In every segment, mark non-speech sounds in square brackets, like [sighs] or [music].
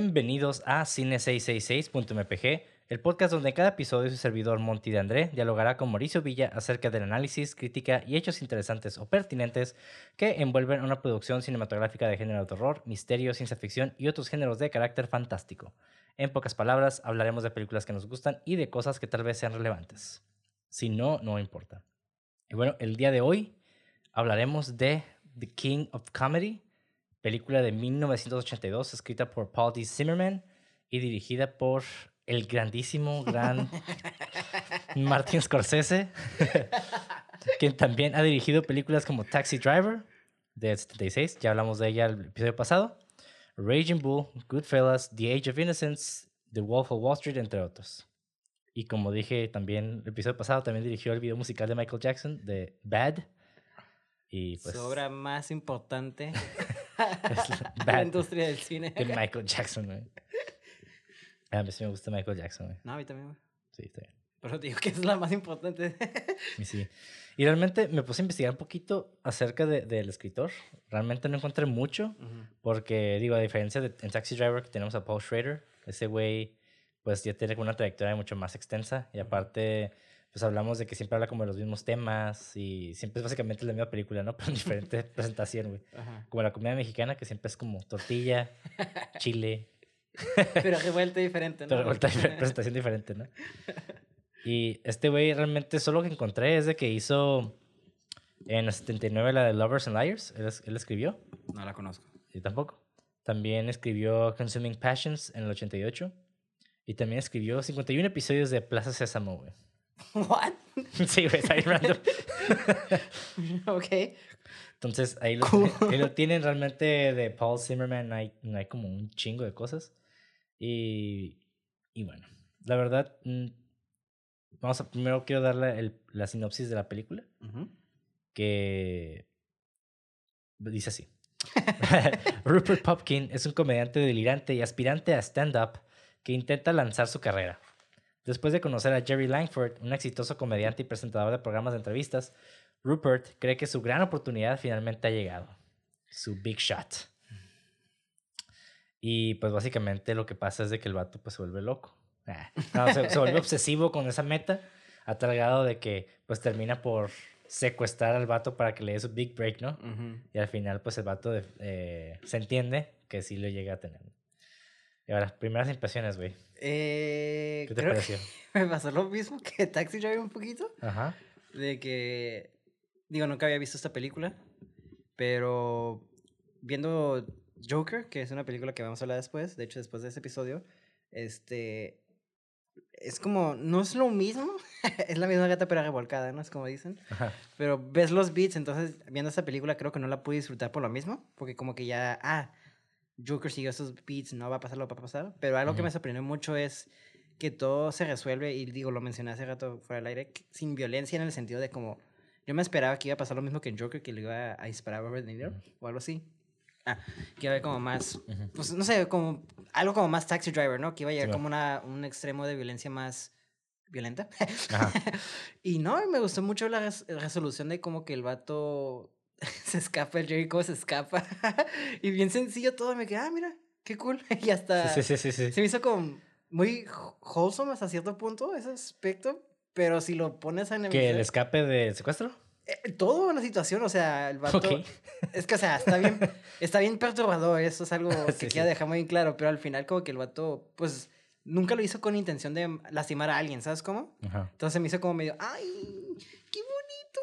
Bienvenidos a Cine666.mpg, el podcast donde cada episodio su servidor Monty de André dialogará con Mauricio Villa acerca del análisis, crítica y hechos interesantes o pertinentes que envuelven una producción cinematográfica de género de terror, misterio, ciencia ficción y otros géneros de carácter fantástico. En pocas palabras, hablaremos de películas que nos gustan y de cosas que tal vez sean relevantes. Si no, no importa. Y bueno, el día de hoy hablaremos de The King of Comedy, película de 1982 escrita por Paul D. Zimmerman y dirigida por el grandísimo, gran [laughs] Martin Scorsese, [laughs] quien también ha dirigido películas como Taxi Driver de 76, ya hablamos de ella el episodio pasado, Raging Bull, Goodfellas, The Age of Innocence, The Wolf of Wall Street, entre otros. Y como dije también el episodio pasado, también dirigió el video musical de Michael Jackson de Bad. Y pues, Su obra más importante [laughs] [laughs] es de la [laughs] industria del cine. de Michael Jackson, güey. [laughs] A mí sí me gusta Michael Jackson, güey. No, a mí también, güey. Sí, está bien. Pero te digo que es la más importante. Y sí. Y realmente me puse a investigar un poquito acerca de- del escritor. Realmente no encontré mucho, Ujú. porque, digo, a diferencia de en Taxi Driver que tenemos a Paul Schrader, ese güey, pues ya tiene una trayectoria mucho más extensa. Y aparte, pues hablamos de que siempre habla como de los mismos temas y siempre es básicamente la misma película, ¿no? [laughs] Pero en diferente [laughs] presentación, güey. Como la comida mexicana, que siempre es como tortilla, [laughs] chile, Pero revuelta diferente, ¿no? pero vuelta presentación diferente, ¿no? Y este güey realmente solo que encontré es de que hizo en el 79 la de Lovers and Liars, él, es- él escribió, No la conozco. y tampoco. También escribió Consuming Passions en el 88. Y también escribió 51 episodios de Plaza Sésamo, güey. [laughs] ¿What? sí, güey, está bien random. [laughs] ok. Entonces ahí lo, Cool. ahí lo tienen realmente de Paul Zimmerman, no hay, no hay como un chingo de cosas. Y, y bueno, la verdad, mm, vamos a primero quiero darle el- la sinopsis de la película, que dice así. [laughs] Rupert Popkin es un comediante delirante y aspirante a stand-up que intenta lanzar su carrera. Después de conocer a Jerry Langford, un exitoso comediante y presentador de programas de entrevistas, Rupert cree que su gran oportunidad finalmente ha llegado. Su big shot. Y pues básicamente lo que pasa es de que el vato pues se vuelve loco. Ah, no, se, se vuelve obsesivo con esa meta a tal grado de que pues termina por secuestrar al vato para que le dé su big break, ¿no? Y al final, pues el vato de- eh, se entiende que sí lo llega a tener. Y ahora, primeras impresiones, güey. Eh, ¿Qué te creo pareció? que [laughs] me pasó lo mismo que Taxi Driver un poquito. Ajá. De que, digo, nunca había visto esta película, pero viendo Joker, que es una película que vamos a hablar después, de hecho después de ese episodio, este, es como, no es lo mismo, [laughs] es la misma gata pero revolcada, ¿no? Es como dicen, Ajá. pero ves los beats, entonces viendo esta película creo que no la pude disfrutar por lo mismo, porque como que ya, ah, Joker siguió esos beats, no va a pasar lo que va a pasar, pero algo que me sorprendió mucho es que todo se resuelve, y digo, lo mencioné hace rato fuera del aire, sin violencia en el sentido de como, yo me esperaba que iba a pasar lo mismo que en Joker, que le iba a disparar a Robert De Niro, o algo así. Ah, que iba a haber como más, pues no sé, como algo como más Taxi Driver, ¿no? Que iba a llegar Sí, como una, un extremo de violencia más violenta. [laughs] Y no, me gustó mucho la res- resolución de como que el vato [laughs] se escapa, el Jerry cómo se escapa. [laughs] y bien sencillo todo, me quedé, ah, mira, qué cool. [laughs] y hasta Sí, sí, sí, se me hizo como muy wh- wholesome hasta cierto punto ese aspecto. Pero si lo pones a ¿Que el escape del secuestro? eh, todo la situación, o sea, el vato... Ok. Es que, o sea, está bien, está bien perturbador, eso es algo que quiero dejar muy claro, pero al final como que el vato, pues, nunca lo hizo con intención de lastimar a alguien, ¿sabes cómo? Ajá. Entonces me hizo como medio, ay,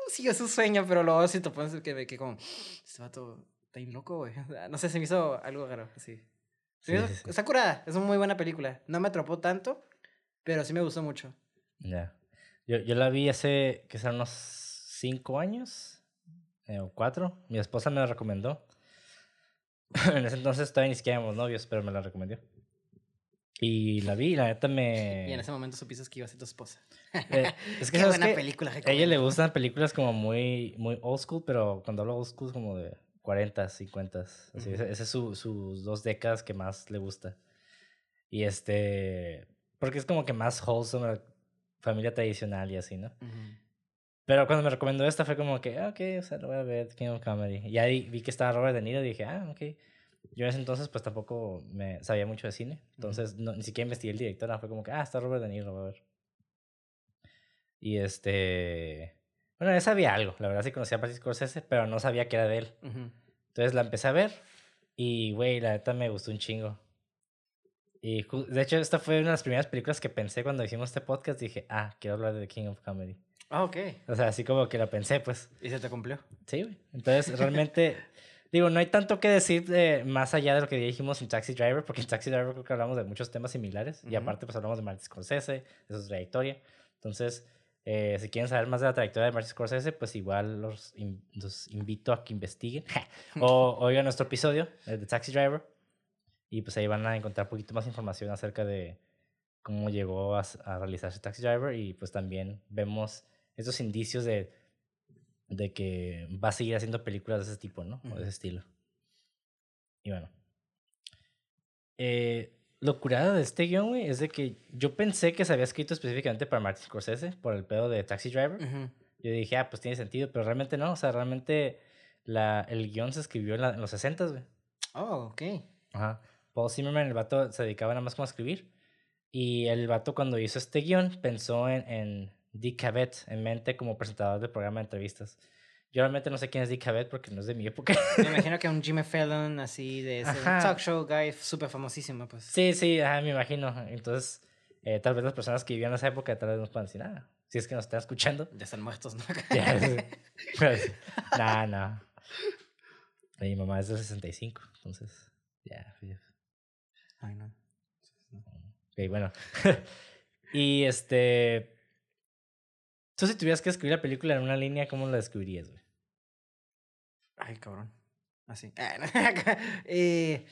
siguió su sueño, pero luego si te pones que que como, este vato está bien loco, güey. Sea, [laughs] No sé, se me hizo algo raro, así. Sí, hizo- sí, sí. Está curada, es una muy buena película. No me atrapó tanto, pero sí me gustó mucho. Ya. Yo, yo la vi hace, que serán unos cinco años eh, o cuatro. Mi esposa me la recomendó. [laughs] en ese entonces todavía ni siquiera éramos novios, pero me la recomendó. Y la vi, la neta me... Y en ese momento supiste que iba a ser tu esposa. Eh, [laughs] es que, Qué ¿sabes buena película. A ella le gustan películas como muy, muy old school, pero cuando hablo old school es como de 40, 50. Así, ese- Esas es su- sus dos décadas que más le gusta. Y este, porque es como que más wholesome, familia tradicional y así, ¿no? Ujú. Pero cuando me recomendó esta fue como que, ah, ok, o sea, lo voy a ver, King of Comedy. Y ahí vi que estaba Robert De Niro y dije, ah, ok. Yo en ese entonces pues tampoco me sabía mucho de cine, entonces no, ni siquiera investigué el director, fue como que, ah, está Robert De Niro, voy a ver. Y este... Bueno, ya sabía algo, la verdad sí conocía a Martin Scorsese, pero no sabía que era de él. Ujú. Entonces la empecé a ver y, güey, la neta me gustó un chingo. Y de hecho, esta fue una de las primeras películas que pensé cuando hicimos este podcast. Dije, ah, quiero hablar de The King of Comedy. Ah, ok. O sea, así como que lo pensé, pues. ¿Y se te cumplió? Sí, güey. Entonces, realmente, [laughs] digo, no hay tanto que decir de, más allá de lo que dijimos en Taxi Driver, porque en Taxi Driver creo que hablamos de muchos temas similares. Y Ujú. aparte, pues hablamos de Martin Scorsese, de su trayectoria. Entonces, eh, si quieren saber más de la trayectoria de Martin Scorsese, pues igual los, in- los invito a que investiguen [laughs] o oigan nuestro episodio de Taxi Driver. Y pues ahí van a encontrar un poquito más información acerca de cómo llegó a, a realizarse Taxi Driver. Y pues también vemos esos indicios de, de que va a seguir haciendo películas de ese tipo, ¿no? O de ese estilo. Y bueno. Eh, lo curado de este guion, güey, es de que yo pensé que se había escrito específicamente para Martin Scorsese por el pedo de Taxi Driver. Yo dije, ah, pues tiene sentido, pero realmente no. O sea, realmente la, el guion se escribió en, la- en los 60, güey. Oh, ok. Ajá. Paul Zimmerman, el vato, se dedicaba nada más como a escribir. Y el vato cuando hizo este guion pensó en, en Dick Cavett en mente como presentador del programa de entrevistas. Yo realmente no sé quién es Dick Cavett porque no es de mi época. Me [laughs] imagino que un Jimmy Fallon así de ese talk show guy súper famosísimo, pues. sí, sí, ajá, me imagino. Entonces, eh, tal vez las personas que vivían en esa época tal vez nos puedan decir, ah, si es que nos están escuchando. Ya están muertos, ¿no? [laughs] Ya, sí. [laughs] Pues, nah, no. Mi mamá es del 65, entonces, ya. ya. Ay, no. Ok, bueno. y este. Tú, si tuvieras que escribir la película en una línea, ¿cómo la describirías, güey? Ay, cabrón. Así. [laughs] Eh,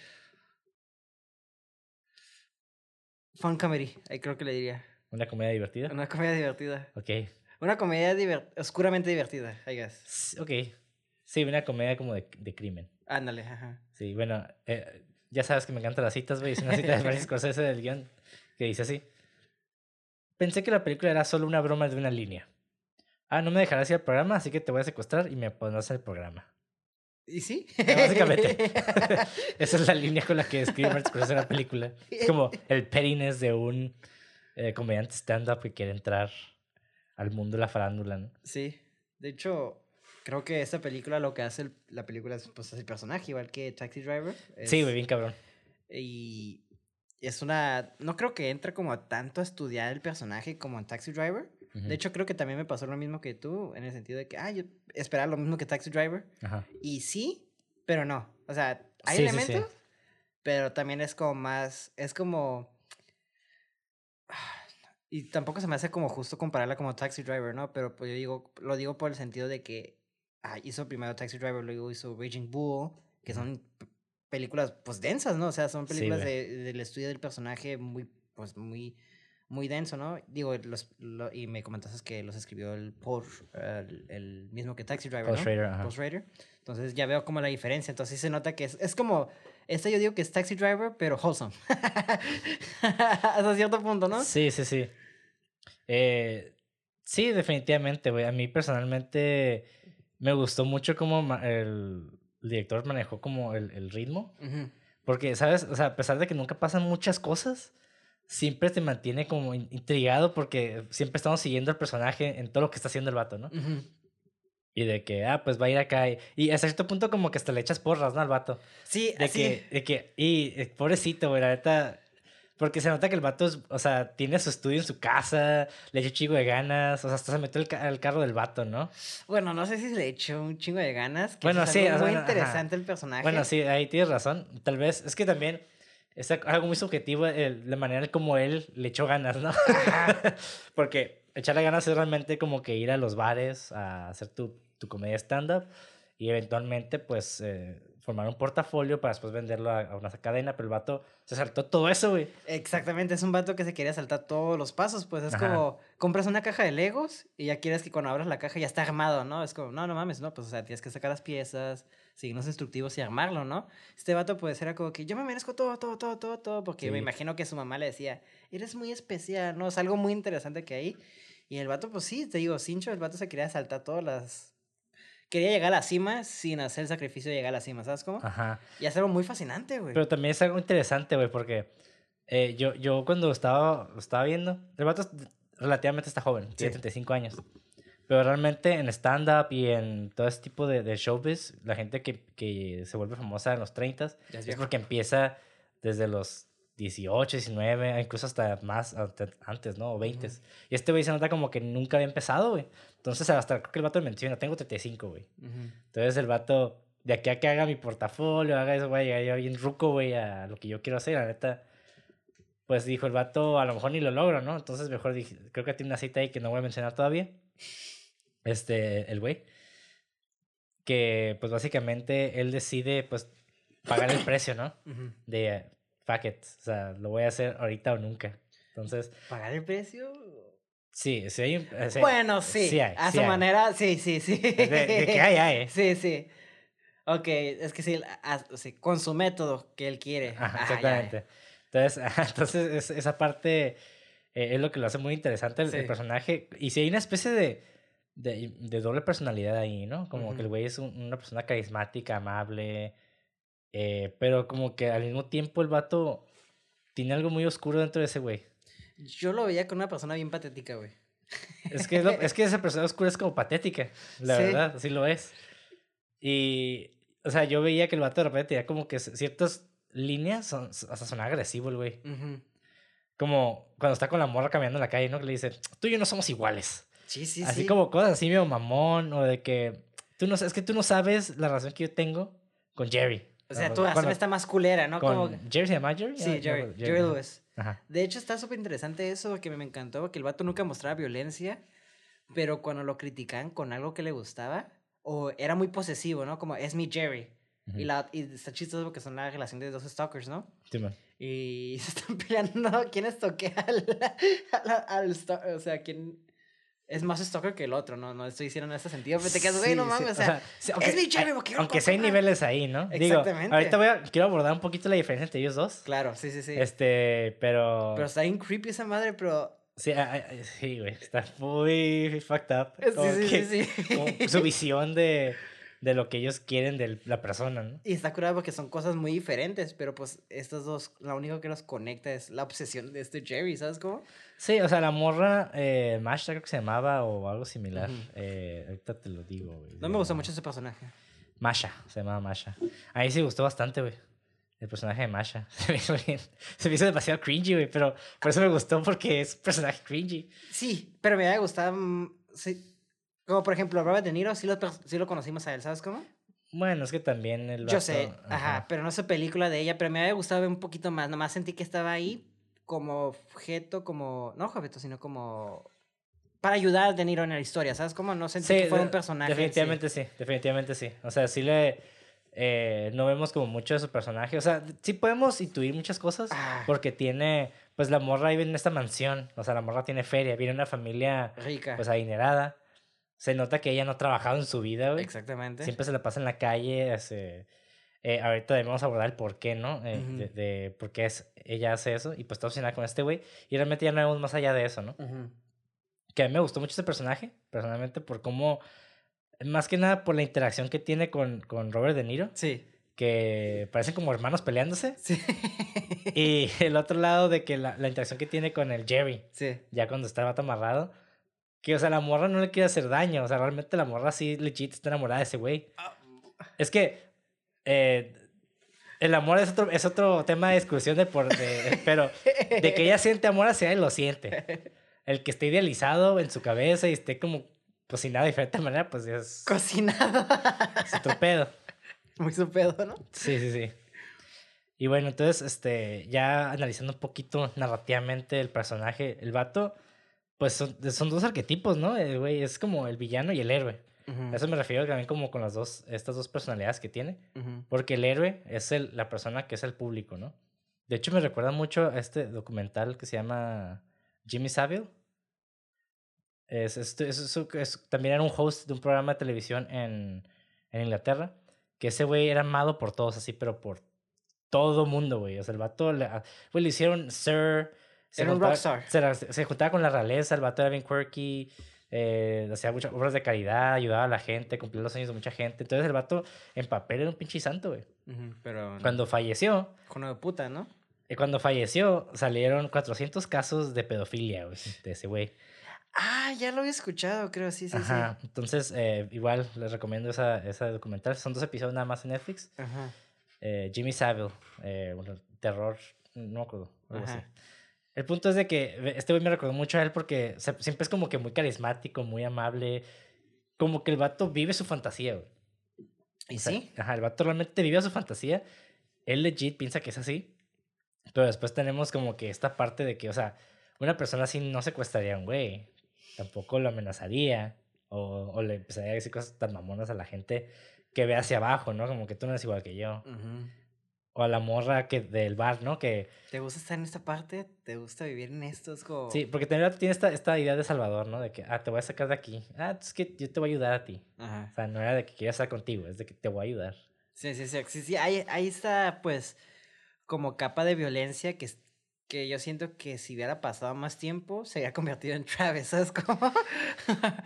fun comedy, ahí creo que le diría. ¿Una comedia divertida? Una comedia divertida. Ok. Una comedia diver- oscuramente divertida, I guess. Ok. Sí, una comedia como de, de crimen. Ándale, ajá. Sí, bueno, eh, ya sabes que me encantan las citas, güey. Es una cita de Martin [laughs] Scorsese del guion que dice así. Pensé que la película era solo una broma de una línea. Ah, no me dejarás ir al programa, así que te voy a secuestrar y me pondrás el programa. ¿Y sí? [laughs] Básicamente. [laughs] [laughs] Esa es la línea con la que describe Martin Scorsese en la película. Es como el pettiness de un eh, comediante stand-up que quiere entrar al mundo de la farándula, ¿no? Sí. De hecho, creo que esta película lo que hace el- la película es pues, el personaje, igual que Taxi Driver. Sí, güey, bien cabrón. Y es una. No creo que entre como tanto a estudiar el personaje como en Taxi Driver. De hecho, creo que también me pasó lo mismo que tú, en el sentido de que, ah, yo esperaba lo mismo que Taxi Driver. Ajá. Y sí, pero no. O sea, hay Sí, sí, sí. elementos, pero también es como más. Es como. [sighs] Y tampoco se me hace como justo compararla como Taxi Driver, ¿no? Pero pues yo digo, lo digo por el sentido de que ah, hizo primero Taxi Driver, luego hizo Raging Bull, que son películas pues densas, ¿no? O sea, son películas de- del estudio del personaje muy, pues muy, muy denso, ¿no? Digo, los, lo- y me comentaste que los escribió el Paul, el, el mismo que Taxi Driver, Paul ¿no? Schrader, ajá. Paul Schrader. Entonces ya veo como la diferencia. Entonces se nota que es, es como, esta yo digo que es Taxi Driver, pero wholesome. [laughs] Hasta cierto punto, ¿no? Sí, sí, sí. Eh, sí, definitivamente, güey. A mí personalmente me gustó mucho cómo el director manejó como el, el ritmo. Ujú. Porque, ¿sabes? O sea, a pesar de que nunca pasan muchas cosas, siempre te mantiene como in- intrigado porque siempre estamos siguiendo al personaje en todo lo que está haciendo el vato, ¿no? Y de que, ah, pues va a ir acá. Y, y hasta cierto punto como que hasta le echas porras, ¿no? Al vato. Sí, De así. que, de que, y eh, pobrecito, güey, la neta. Porque se nota que el vato, es, o sea, tiene su estudio en su casa, le echa un chico de ganas, o sea, hasta se metió el al carro del vato, ¿no? Bueno, no sé si le echó un chingo de ganas. Que Bueno, es sí, sea, muy bueno, ajá. interesante el personaje. Bueno, sí, ahí tienes razón. Tal vez, es que también es algo muy subjetivo el- la manera como él le echó ganas, ¿no? [laughs] Porque echarle ganas es realmente como que ir a los bares a hacer tu, tu comedia stand-up y eventualmente, pues, eh, formar un portafolio para después venderlo a, a una cadena, pero el vato se saltó todo eso, güey. Exactamente, es un vato que se quería saltar todos los pasos, pues es Ajá. como compras una caja de Legos y ya quieres que cuando abras la caja ya está armado, ¿no? Es como, no, no mames, no, pues o sea, tienes que sacar las piezas, seguir los instructivos y armarlo, ¿no? Este vato pues era como que yo me merezco todo, todo, todo, todo, todo, porque me Sí. imagino que su mamá le decía, eres muy especial, ¿no? Es algo muy interesante que hay. Y el vato, pues sí, te digo, Cincho, el vato se quería saltar todas las... quería llegar a la cima sin hacer el sacrificio de llegar a la cima, ¿sabes cómo? Ajá. Y es algo muy fascinante, güey. Pero también es algo interesante, güey, porque eh, yo, yo cuando estaba, estaba viendo, el vato relativamente está joven, tiene Sí. 35 años. Pero realmente en stand-up y en todo ese tipo de, de showbiz, la gente que, que se vuelve famosa en los 30 Ya es porque empieza desde los 18, 19, incluso hasta más antes, ¿no? O 20. Y este güey se nota como que nunca había empezado, güey. Entonces, hasta creo que el vato menciona, tengo 35, güey. Ujú. Entonces el vato, de aquí a que haga mi portafolio, haga eso, güey, yo bien ruco, güey, a lo que yo quiero hacer, la neta. Pues dijo el vato, a lo mejor ni lo logro, ¿no? Entonces mejor dije, creo que tiene una cita ahí que no voy a mencionar todavía. Este, el güey. Que, pues básicamente, él decide, pues, pagar el precio, ¿no? [coughs] Ujú. De, eh, fuck it, o sea, lo voy a hacer ahorita o nunca. Entonces, ¿Pagar el precio? sí, sí hay un... eh, sí- bueno, sí. sí hay, a sí su hay. manera, sí, sí, sí. De, de que hay, hay. [laughs] Sí, sí. Ok, es que sí, con su método que él quiere. Ajá, Ajá, ya, ya. exactamente. Entonces, [laughs] entonces es- esa parte eh, es lo que lo hace muy interesante el, el Sí. personaje. Y si hay una especie de, de, de doble personalidad ahí, ¿no? Como que el güey es un- una persona carismática, amable, eh, pero como que al mismo tiempo el vato tiene algo muy oscuro dentro de ese güey. Yo lo veía con una persona bien patética, güey. Es que, es, lo- es que esa [laughs] persona oscura es como patética, la Sí. verdad, así lo es. Y, o sea, yo veía que el vato de repente tenía como que ciertas líneas, son, hasta sonaba agresivo el güey. Ujú. Como cuando está con la morra caminando en la calle, ¿no? Que le dice, tú y yo no somos iguales. Sí, sí, así sí. como cosas así medio mamón, o de que, tú no, es que tú no sabes la relación que yo tengo con Jerry. O sea, ¿no? tú Cuando- haceme esta más culera, ¿no? con Como... Jerry se llama Jerry. Sí, Ah, Jerry, Jerry ajá. Lewis. Ajá. De hecho, está súper interesante eso que me, encantó, que el vato nunca mostraba violencia, pero cuando lo criticaban con algo que le gustaba, o era muy posesivo, ¿no? Como, es mi Jerry. Y, Ujú. la, y está chistoso porque son la relación de dos stalkers, ¿no? Sí, man. Y [laughs] se están peleando [laughs] quién estoquea al, al, al sto- o sea, quién es más stalker que el otro, ¿no? No estoy diciendo en ese sentido, pero te quedas, güey, Sí, no sí, mames, o sea, sí, es mi lo Aunque sí hay niveles ahí, ¿no? Digo, Exactamente. ahorita voy a, quiero abordar un poquito la diferencia entre ellos dos. claro, sí, sí, sí. Este, pero... Pero está bien creepy esa madre, pero... Sí, sí, güey, está muy fucked up. Sí, sí, que- sí, sí. su visión de, de lo que ellos quieren de la persona, ¿no? Y está curado porque son cosas muy diferentes, pero pues estos dos, lo único que los conecta es la obsesión de este Jerry, ¿sabes cómo? Sí, o sea, la morra, eh, Masha creo que se llamaba o algo similar. Ujú. eh, ahorita te lo digo, güey. No me gusta mucho ese personaje. Masha, se llamaba Masha. A mí sí gustó bastante, güey. El personaje de Masha. [laughs] Se me hizo bien. Se me hizo demasiado cringy, güey, pero por eso me gustó porque es un personaje cringy. Sí, pero me había gustado, mm, sí. Como por ejemplo, Robert De Niro, sí lo, sí lo conocimos a él, ¿sabes cómo? Bueno, es que también el Yo vato- sé, ajá, pero no sé película de ella, pero me había gustado ver un poquito más, nomás sentí que estaba ahí como objeto, como, no objeto, sino como para ayudar a De Niro en la historia, ¿sabes cómo? No sentí que fuera un personaje. sí. Definitivamente sí, definitivamente sí. O sea, sí le. eh, no vemos como mucho de su personaje. O sea, sí podemos intuir muchas cosas Ah. porque tiene. Pues la morra vive en esta mansión. O sea, la morra tiene feria, viene una familia Rica. pues adinerada. Se nota que ella no ha trabajado en su vida, güey. Exactamente. Siempre se la pasa en la calle. hace- eh, ahorita debemos abordar el por qué, ¿no? Eh, de, de por qué es, ella hace eso. Y pues está obsesionada con este güey. Y realmente ya no vemos más allá de eso, ¿no? Que a mí me gustó mucho ese personaje, personalmente, por cómo, más que nada por la interacción que tiene con, con Robert De Niro, Sí. que parecen como hermanos peleándose, Sí. y el otro lado de que la, la interacción que tiene con el Jerry, sí. ya cuando está el vato amarrado, que, o sea, la morra no le quiere hacer daño, o sea, realmente la morra sí, legit, está enamorada de ese güey. Ah, Es que, eh, el amor es otro, es otro tema de discusión de por, de, pero de que ella siente amor hacia él, lo siente. El que esté idealizado en su cabeza y esté como cocinado de diferente manera, pues es, Cocinado. es otro pedo. Muy su pedo, ¿no? Sí, sí, sí. Y bueno, entonces, este, ya analizando un poquito narrativamente el personaje, el vato, pues son, son dos arquetipos, ¿no? El güey es como el villano y el héroe. A eso me refiero también como con las dos, estas dos personalidades que tiene. Porque el héroe es el, la persona que es el público, ¿no? De hecho, me recuerda mucho a este documental que se llama Jimmy Savile. Es, es, es- también era un host de un programa de televisión en, en Inglaterra. Que ese güey era amado por todos, así, pero por todo mundo, güey. O sea, el vato, le, güey, le hicieron Sir. Era un rockstar. Se, se juntaba con la realeza, el vato era bien quirky. eh, hacía muchas obras de caridad, ayudaba a la gente, cumplía los sueños de mucha gente. Entonces el vato en papel era un pinche santo, güey. Pero. Cuando falleció, Hijo de puta, ¿no? eh, cuando falleció, salieron 400 casos de pedofilia, güey, de ese güey. Ah, ya lo había escuchado, creo, sí, sí, Ajá. Entonces, eh, igual les recomiendo esa, esa documental. Son dos episodios nada más en Netflix. sí. Ajá. Eh, Jimmy Savile, eh, bueno, terror, no me acuerdo. algo así. El punto es de que este güey me recordó mucho a él porque siempre es como que muy carismático, muy amable. Como que el vato vive su fantasía, güey. ¿Y O sea, sí? Ajá, el vato realmente vive su fantasía. Él legit piensa que es así. Pero después tenemos como que esta parte de que, o sea, una persona así no secuestraría a un güey. Tampoco lo amenazaría. O, o le empezaría a decir cosas tan mamonas a la gente que ve hacia abajo, ¿no? Como que tú no eres igual que yo. Ujú. O a la morra que del bar, ¿no? Que ¿Te gusta estar en esta parte? ¿Te gusta vivir en esto? Es como... sí, porque también tiene esta, esta idea de Salvador, ¿no? De que, ah, te voy a sacar de aquí. Ah, es que yo te voy a ayudar a ti. Ajá. O sea, no era de que quiera estar contigo, es de que te voy a ayudar. Sí, sí, sí, sí, sí, ahí, ahí está, pues, como capa de violencia que, que yo siento que si hubiera pasado más tiempo, se habría convertido en Travis, ¿sabes cómo?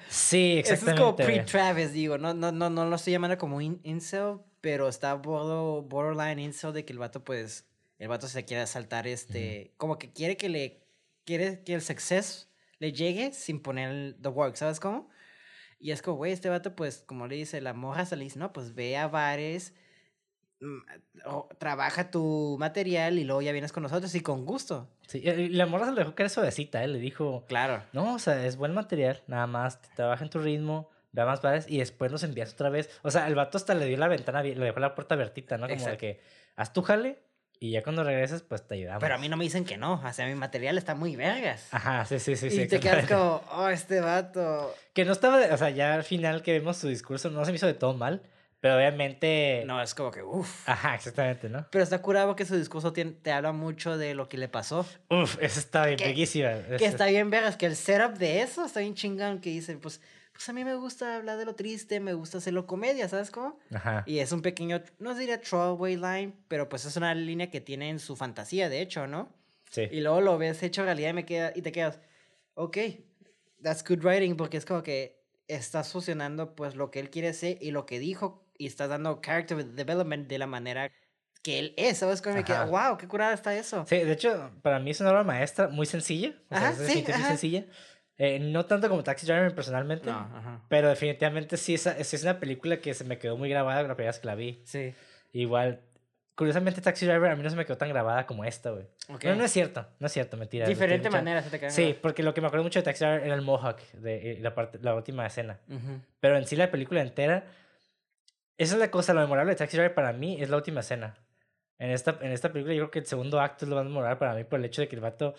Sí, [laughs] Eso es como exactamente. pre-Travis, digo, no, no, no, no lo estoy llamando como in- incel, pero está bordo- borderline incel de que el vato, pues, el vato se quiere saltar este, como que quiere que le, quiere que el success le llegue sin poner el, the work, ¿sabes cómo? Y es como, güey, este vato, pues, como le dice, la morra se le dice, no, pues ve a bares, mm, o- trabaja tu material y luego ya vienes con nosotros y con gusto. Sí, y la morra se lo dejó caer suavecita, ¿eh? Le dijo, Claro. no, o sea, es buen material, nada más, trabaja en tu ritmo, ve a más bares y después nos envías otra vez. O sea, el vato hasta le dio la ventana, le dejó la puerta abiertita, ¿no? Como de que, haz tu jale y ya cuando regreses, pues te ayudamos. Pero a mí no me dicen que no, o sea, mi material está muy vergas. Ajá, sí, sí, sí. sí y te quedas como, oh, este vato. Que no estaba, o sea, ya al final que vemos su discurso no se me hizo de todo mal, pero obviamente... No, es como que, uff. Ajá, exactamente, ¿no? Pero está curado que su discurso tien- te habla mucho de lo que le pasó. Uf, eso está bien, peguísima. Que está bien vergas, que el setup de eso está bien chingón, que dice, pues, pues a mí me gusta hablar de lo triste, me gusta hacerlo comedia, ¿sabes cómo? Ajá. Y es un pequeño, no diría throwaway line, pero pues es una línea que tiene en su fantasía, de hecho, ¿no? Sí. Y luego lo ves hecho realidad y, me queda, y te quedas, ok, that's good writing, porque es como que estás fusionando pues lo que él quiere ser y lo que dijo y estás dando character development de la manera que él es, ¿sabes? Como me queda, Ajá. wow, qué curada está eso. Sí, de hecho, para mí es una obra maestra muy sencilla. O sea, Ajá, es sí, ajá. sencilla. Eh, no tanto como Taxi Driver personalmente, No, ajá. pero definitivamente sí es, es una película que se me quedó muy grabada la primera vez que la vi. Sí. Igual, curiosamente Taxi Driver a mí no se me quedó tan grabada como esta, güey. Ok. No, no es cierto, no es cierto, mentira. Diferente manera se te queda. Sí, porque lo que me acuerdo mucho de Taxi Driver era el Mohawk, de eh, la, parte, la última escena. Ujú. Pero en sí la película entera, esa es la cosa, lo memorable de Taxi Driver para mí es la última escena. En esta, en esta película yo creo que el segundo acto es lo más memorable para mí por el hecho de que el vato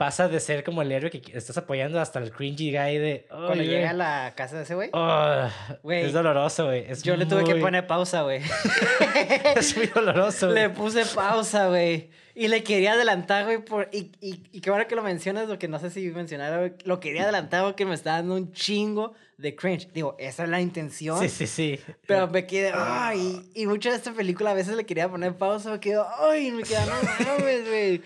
pasa de ser como el héroe que estás apoyando hasta el cringy guy de... Cuando "Ay, llega a la casa de ese güey, oh", es doloroso, güey. yo le tuve que poner pausa, güey. [laughs] Es muy doloroso, Le puse pausa, güey. Y le quería adelantar, güey. Por... Y, y, y qué bueno que lo mencionas, lo que no sé si mencionar, güey. Lo quería adelantar porque me está dando un chingo de cringe. Digo, esa es la intención. Sí, sí, sí. Pero me quedé, ay, y mucho de esta película a veces le quería poner pausa, me quedo, ay, me queda, no mames, güey.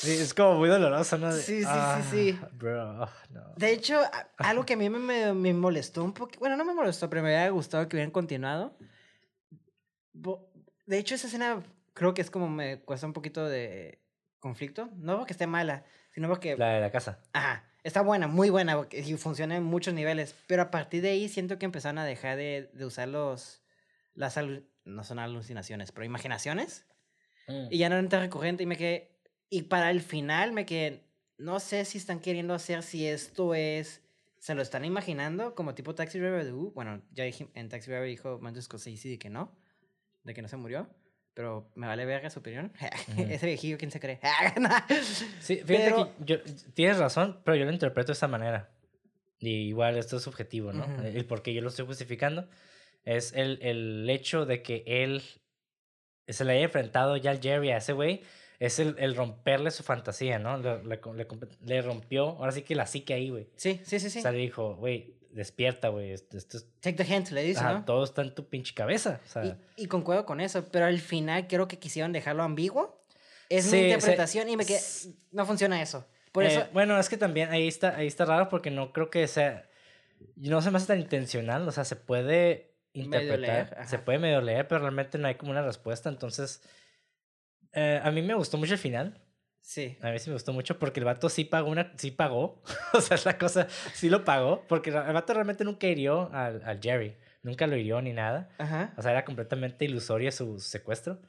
Sí, es como muy doloroso, ¿no? De, Sí, sí, sí, "Ah, sí. Bro, no. De hecho, algo que a mí me, me, me molestó un poco, bueno, no me molestó, pero me hubiera gustado que hubieran continuado. De hecho, esa escena creo que es como me cuesta un poquito de conflicto. No porque esté mala, sino porque, La de la casa. ajá, está buena, muy buena y funciona en muchos niveles. Pero a partir de ahí siento que empezaron a dejar de, de usar los, las, no son alucinaciones, pero imaginaciones. Mm. Y ya no era tan recurrente y me quedé... Y para el final me quedé... No sé si están queriendo hacer si esto es... Se lo están imaginando como tipo Taxi Driver uh, bueno, ya dije, en Taxi Driver dijo Martin Scorsese de que no. De que no se murió. Pero me vale verga su opinión. [laughs] Ujú. Ese viejillo, ¿quién se cree? [laughs] Sí, fíjate Pero- que yo, tienes razón, pero yo lo interpreto de esta manera. Y igual esto es subjetivo, ¿no? Ujú. El por qué yo lo estoy justificando es el, el hecho de que él se le haya enfrentado ya al Jerry a ese güey. Es el, el romperle su fantasía, ¿no? Le, le, le rompió, ahora sí que la psique ahí, güey. sí, sí, sí, sí. O sea, le dijo, güey, despierta, güey. Esto, esto es- Take the hint, le dice, ajá, ¿no? todo está en tu pinche cabeza. O sea, Y, y concuerdo con eso, pero al final creo que quisieron dejarlo ambiguo. Es Sí, mi interpretación y me quedé... s- No funciona eso. Por Eh, eso, bueno, es que también ahí está, ahí está raro porque no creo que sea. No se me hace tan intencional. O sea, se puede interpretar. leer, se puede medio leer, pero realmente no hay como una respuesta. Entonces. Eh, a mí me gustó mucho el final. sí. A mí sí me gustó mucho porque el vato sí pagó una. Sí pagó. [laughs] o sea, es la cosa. Sí lo pagó. Porque el vato realmente nunca hirió al, al Jerry. Nunca lo hirió ni nada. Ajá. O sea, era completamente ilusoria su secuestro.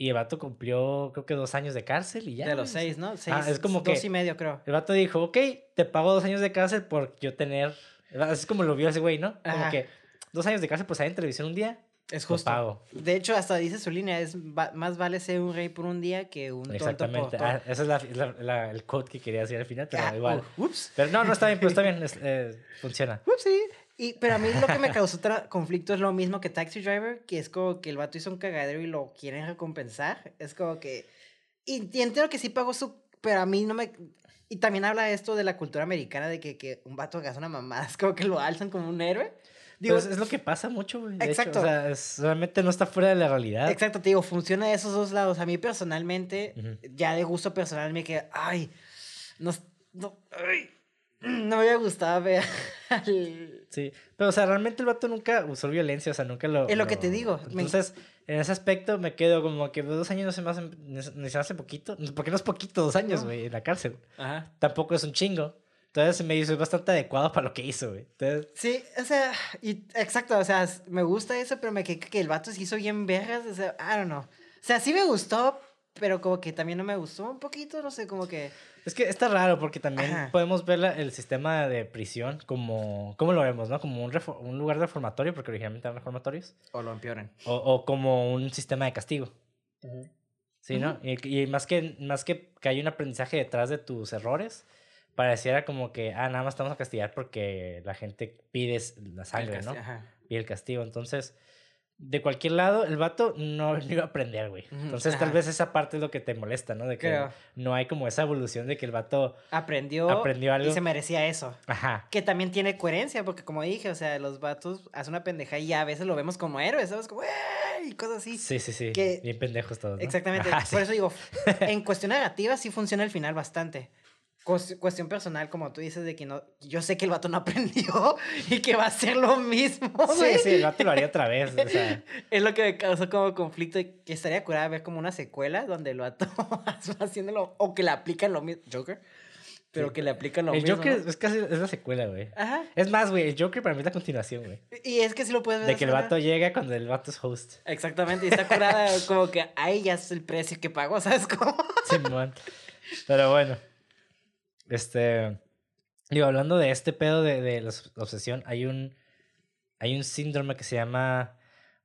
Y el vato cumplió, creo que dos años de cárcel y ya. de los seis, ¿no? Seis, es como dos que- y medio, creo. el vato dijo, ok, te pago dos años de cárcel por yo tener... Es como lo vio ese güey, ¿no? Como Ajá. que dos años de cárcel por salir en televisión un día, Es justo. pago. De hecho, hasta dice su línea, es va- más vale ser un rey por un día que un tonto por Exactamente. todo. Ah, ese es la, la- la- el quote que quería decir al final, pero Ah, igual. uh, ups. Pero no, no está bien, pero está bien, [laughs] es- eh, funciona. Ups, sí. Y, pero a mí lo que me causó conflicto es lo mismo que Taxi Driver, que es como que el vato hizo un cagadero y lo quieren recompensar. Es como que... Y, y entiendo que sí pagó su... Pero a mí no me... Y también habla esto de la cultura americana, de que, que un vato haga una mamada, es como que lo alzan como un héroe. Digo, Digo, es, lo que pasa mucho, güey. hecho, Exacto. o sea, es- realmente no está fuera de la realidad. Exacto, te digo, funciona de esos dos lados. A mí personalmente, ya de gusto personal, me queda, ay, no, no, ay, no me hubiera gustado ver al... Sí, pero o sea, realmente el vato nunca usó violencia, o sea, nunca lo... Es lo que te digo, me- Entonces, en ese aspecto me quedo como que dos años no se me hacen, ni se me hace poquito, porque no es poquito dos años, No. güey, en la cárcel. Ajá. Tampoco es un chingo. Entonces se me hizo bastante adecuado para lo que hizo, güey. Entonces, Sí, o sea, y, exacto, o sea, me gusta eso, pero me quedé que el vato se hizo bien vergas, o sea, I don't know. O sea, sí me gustó, pero como que también no me gustó un poquito, no sé, como que... es que está raro porque también Ajá. podemos ver la- el sistema de prisión como, ¿cómo lo vemos, no? Como un, un lugar reformatorio, porque originalmente eran reformatorios, O lo empeoren. o, o como un sistema de castigo. Sí, ¿no? Y, y más, que, más que que hay un aprendizaje detrás de tus errores, pareciera como que, ah, nada más estamos a castigar porque la gente pide la sangre, ¿no? ajá. Pide el castigo. Entonces, de cualquier lado, el vato no, no iba a aprender, güey. Entonces, tal vez esa parte es lo que te molesta, ¿no? De que Creo. no hay como esa evolución de que el vato, Aprendió, Aprendió algo. y se merecía eso. ajá, Que también tiene coherencia, porque como dije, o sea, los vatos hacen una pendeja y a veces lo vemos como héroes, ¿sabes? Como, y cosas así. sí, sí, sí, que- bien pendejos todos, ¿no? Exactamente. [laughs] Ajá, sí. Por eso digo, [laughs] en cuestión narrativa sí funciona el final bastante. Cues- Cuestión personal, como tú dices, de que no. Yo sé que el vato no [laughs] aprendió y que va a hacer lo mismo. Sí, güey. sí, el vato lo haría otra vez, o sea... [laughs] Es lo que me causó como conflicto. y Que estaría curada ver como una secuela donde el vato [laughs] va haciéndolo. O que le aplican lo mismo. Joker. Pero Sí. que le aplican lo El mismo. Joker ¿no? es casi es la secuela, güey. Ajá. Es más, güey, el Joker para mí es la continuación, güey. Y es que sí lo puedes ver. De que el vato llega cuando el vato es host. Exactamente. Y está curada como que ahí ya es el precio que pagó, ¿sabes cómo? Simón. Pero bueno. Este. Digo, hablando de este pedo de, de la obs- obsesión, hay un. Hay un síndrome que se llama.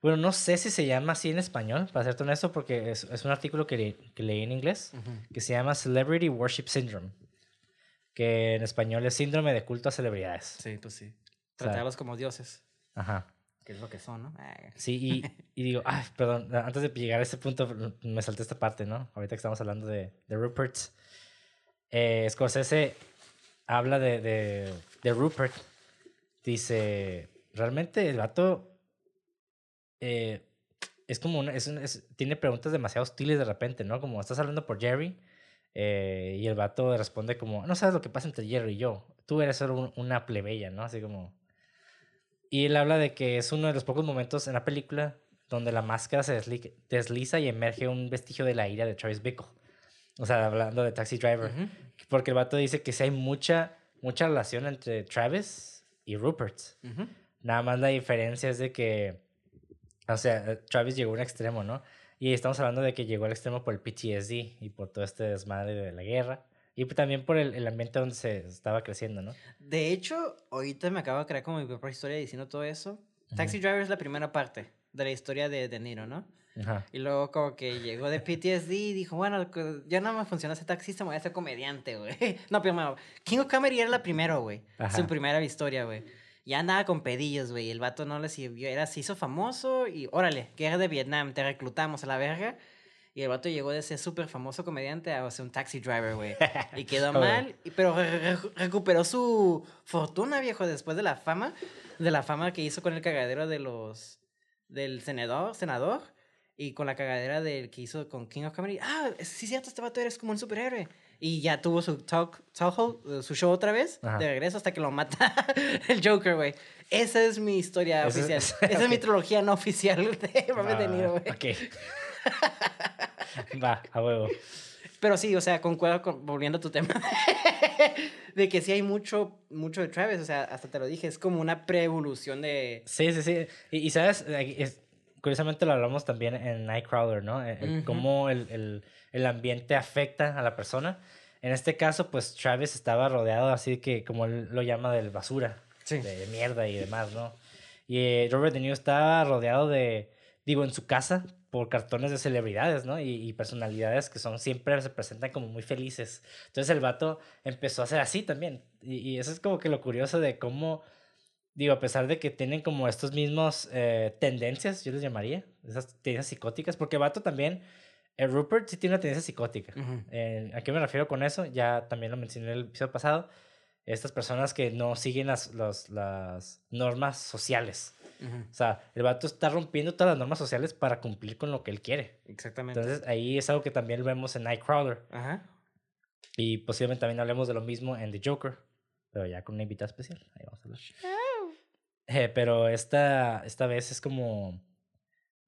Bueno, no sé si se llama así en español, para serte honesto, porque es, es un artículo que, le- que leí en inglés, que se llama Celebrity Worship Syndrome. Que en español es síndrome de culto a celebridades. Sí, pues sí. sea- Tratarlos como dioses. Ajá. Que es lo que son, ¿no? Sí, y, [laughs] y digo, ay, perdón, antes de llegar a ese punto, me salté esta parte, ¿no? Ahorita que estamos hablando de, de Rupert. Eh, Scorsese habla de, de, de Rupert. Dice, realmente el vato eh, es como una, tiene preguntas demasiado hostiles de repente, ¿no? Como estás hablando por Jerry eh, y el vato responde como, no sabes lo que pasa entre Jerry y yo, tú eres solo un- una plebeya, ¿no? Así como... Y él habla de que es uno de los pocos momentos en la película donde la máscara se desli- desliza y emerge un vestigio de la ira de Travis Bickle. O sea, hablando de Taxi Driver. Ujú. Porque el vato dice que sí hay mucha, mucha relación entre Travis y Rupert. Ujú. Nada más la diferencia es de que, o sea, Travis llegó a un extremo, ¿no? Y estamos hablando de que llegó al extremo por el PTSD y por todo este desmadre de la guerra. Y también por el, el ambiente donde se estaba creciendo, ¿no? De hecho, ahorita me acabo de crear como mi propia historia diciendo todo eso. Taxi Driver es la primera parte de la historia de De Niro, ¿no? Ajá. Y luego como que llegó de PTSD y dijo, bueno, ya no me funciona ser taxista, me voy a ser comediante, güey. [laughs] No, pero no, King of Comedy era la primera, güey. Su primera historia, güey. Ya andaba con pedillos, güey. El vato no le sirvió. Era, se hizo famoso y órale, guerra de Vietnam, te reclutamos a la verga. Y el vato llegó de ser súper famoso comediante a ser un taxi driver, güey. [laughs] Y quedó mal, pero re- re- recuperó su fortuna, viejo, después de la fama. De la fama que hizo con el cagadero de los... Del senador, senador. Y con la cagadera del que hizo con King of Comedy. Ah, sí, cierto, este vato eres como un superhéroe. Y ya tuvo su talk, talk eh, su show otra vez, Ajá. de regreso hasta que lo mata [laughs] el Joker, güey. Esa es mi historia Esa oficial. es- [laughs] Esa es mi trilogía no oficial [laughs] de De Va, Niro, güey. Ok. Va, a huevo. Pero sí, o sea, concuerdo con, volviendo a tu tema, de que sí hay mucho, mucho de Travis, o sea, hasta te lo dije, es como una pre-evolución de... Sí, sí, sí. Y, y, sabes, es- curiosamente lo hablamos también en Nightcrawler, ¿no? El- el-. Cómo el, el, el ambiente afecta a la persona. En este caso, pues Travis estaba rodeado así que, como él lo llama, del basura, Sí. de mierda y demás, ¿no? Y eh, Robert De Niro estaba rodeado de, digo, en su casa por cartones de celebridades, ¿no? Y, y personalidades que son siempre se presentan como muy felices. Entonces el vato empezó a ser así también. Y, y eso es como que lo curioso de cómo, digo, a pesar de que tienen como estos mismos eh, tendencias, yo les llamaría, esas tendencias psicóticas, porque vato también, el Rupert sí tiene una tendencia psicótica. Ujú. Eh, ¿A qué me refiero con eso? Ya también lo mencioné en el episodio pasado. Estas personas que no siguen las, los- las normas sociales. Ujú. O sea, el vato está rompiendo todas las normas sociales para cumplir con lo que él quiere. Exactamente. Entonces, ahí es algo que también vemos en Nightcrawler. Ajá. Y posiblemente también hablemos de lo mismo en The Joker. Pero ya con una invitada especial. Ahí vamos a hablar. Eh, pero esta, esta vez es como...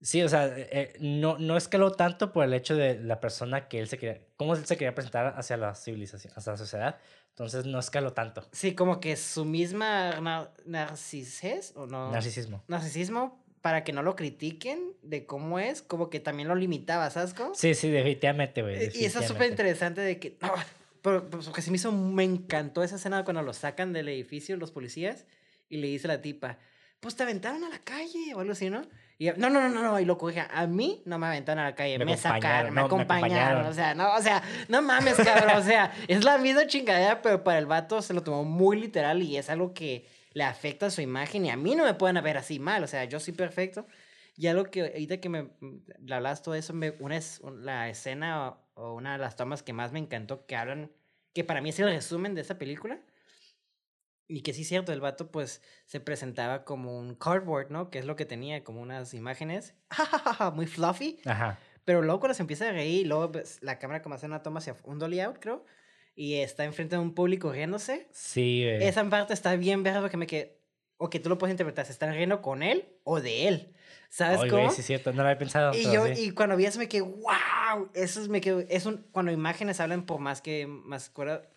Sí, o sea, eh, eh, no, no escaló tanto por el hecho de la persona que él se quería... Cómo él se quería presentar hacia la civilización, hacia la sociedad. Entonces no escaló tanto. Sí, como que su misma nar narcisés, ¿o no? Narcisismo. narcisismo para que no lo critiquen de cómo es, como que también lo limitaba, ¿sabes cómo? Sí, sí, definitivamente, güey. Eh, y eso es súper interesante de que... No, pero, pero porque se me hizo... Me encantó esa escena cuando lo sacan del edificio los policías y le dice a la tipa, pues te aventaron a la calle o algo así, ¿no? Y no, no, no, no, y lo corrige. A mí no me aventaron a la calle, Me me, acompañaron, sacaron, me no, me acompañaron. acompañaron. O sea, no, o sea, no mames, cabrón. o sea, [laughs] es la misma chingadera, pero para el vato se lo tomó muy literal y es algo que le afecta a su imagen y a mí no me pueden ver así mal. O sea, yo soy perfecto. Y algo que ahorita que me hablas todo eso, me, una es la escena o, o una de las tomas que más me encantó que hablan, que para mí es el resumen de esa película. Y que sí es cierto, el vato pues se presentaba como un cardboard, ¿no? Que es lo que tenía, como unas imágenes [laughs] muy fluffy. Ajá. Pero luego cuando se empieza a reír, luego ves, la cámara como hace una toma hacia un dolly out, creo. Y está enfrente de un público riéndose. Sí, güey. Esa parte está bien verde porque me quedé... O que tú lo puedes interpretar, ¿se están riendo con él o de él? ¿Sabes Ay, cómo? güey, sí es cierto. No lo había pensado. Y yo, sí. y cuando vi eso me quedé, wow, eso es, me quedé, es un, cuando imágenes hablan por más que, más,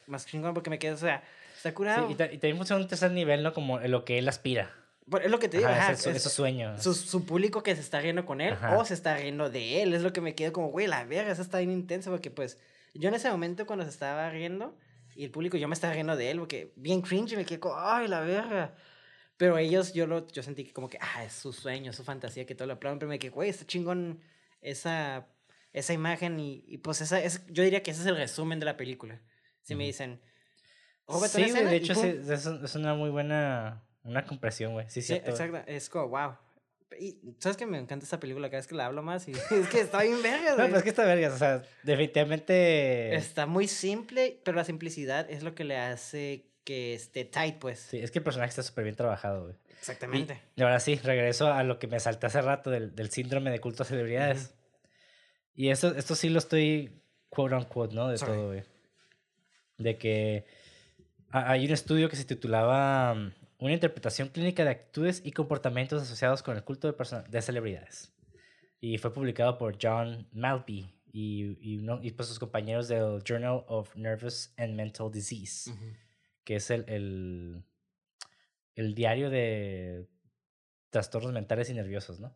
más chingón, porque me quedé, o sea, está Sí, curado. y, ta- y también funciona un tercer nivel, ¿no? Como lo que él aspira. Por- es lo que te digo, Ajá, ajá, es, su- es su sueño. su, su público que se está riendo con él Ajá. o se está riendo de él, es lo que me quedé como, güey, la verga, eso está bien intenso, porque pues, yo en ese momento cuando se estaba riendo, y el público, yo me estaba riendo de él, porque bien cringe, y me quedé como, ay, la verga. Pero ellos, yo, lo, yo sentí que como que, ah, es su sueño, es su fantasía, que todo lo aplauden, pero me quedé, güey, está chingón esa, esa imagen, y, y pues esa, es, yo diría que ese es el resumen de la película. Si me Ujú. dicen, Robert, Sí, una güey, escena", de hecho sí, es, es una muy buena una compresión, güey. Sí, Sí, cierto. exacto. Es como, wow. Y sabes que me encanta esta película cada vez que la hablo más. Y [laughs] es que está bien verga, No, güey. pero es que está vergas, o sea, definitivamente... Está muy simple, pero la simplicidad es lo que le hace que esté tight, pues. Sí, es que el personaje está súper bien trabajado, güey. Exactamente. y ahora sí, regreso a lo que me salté hace rato del, del síndrome de culto a celebridades. Y esto, esto sí lo estoy, quote unquote, ¿no? De Sorry. todo, güey. De que hay un estudio que se titulaba um, Una interpretación clínica de actitudes y comportamientos asociados con el culto de, celebridades. Y fue publicado por John Maltby y, y, uno- y pues sus compañeros del Journal of Nervous and Mental Disease que es el, el, el diario de trastornos mentales y nerviosos, ¿no?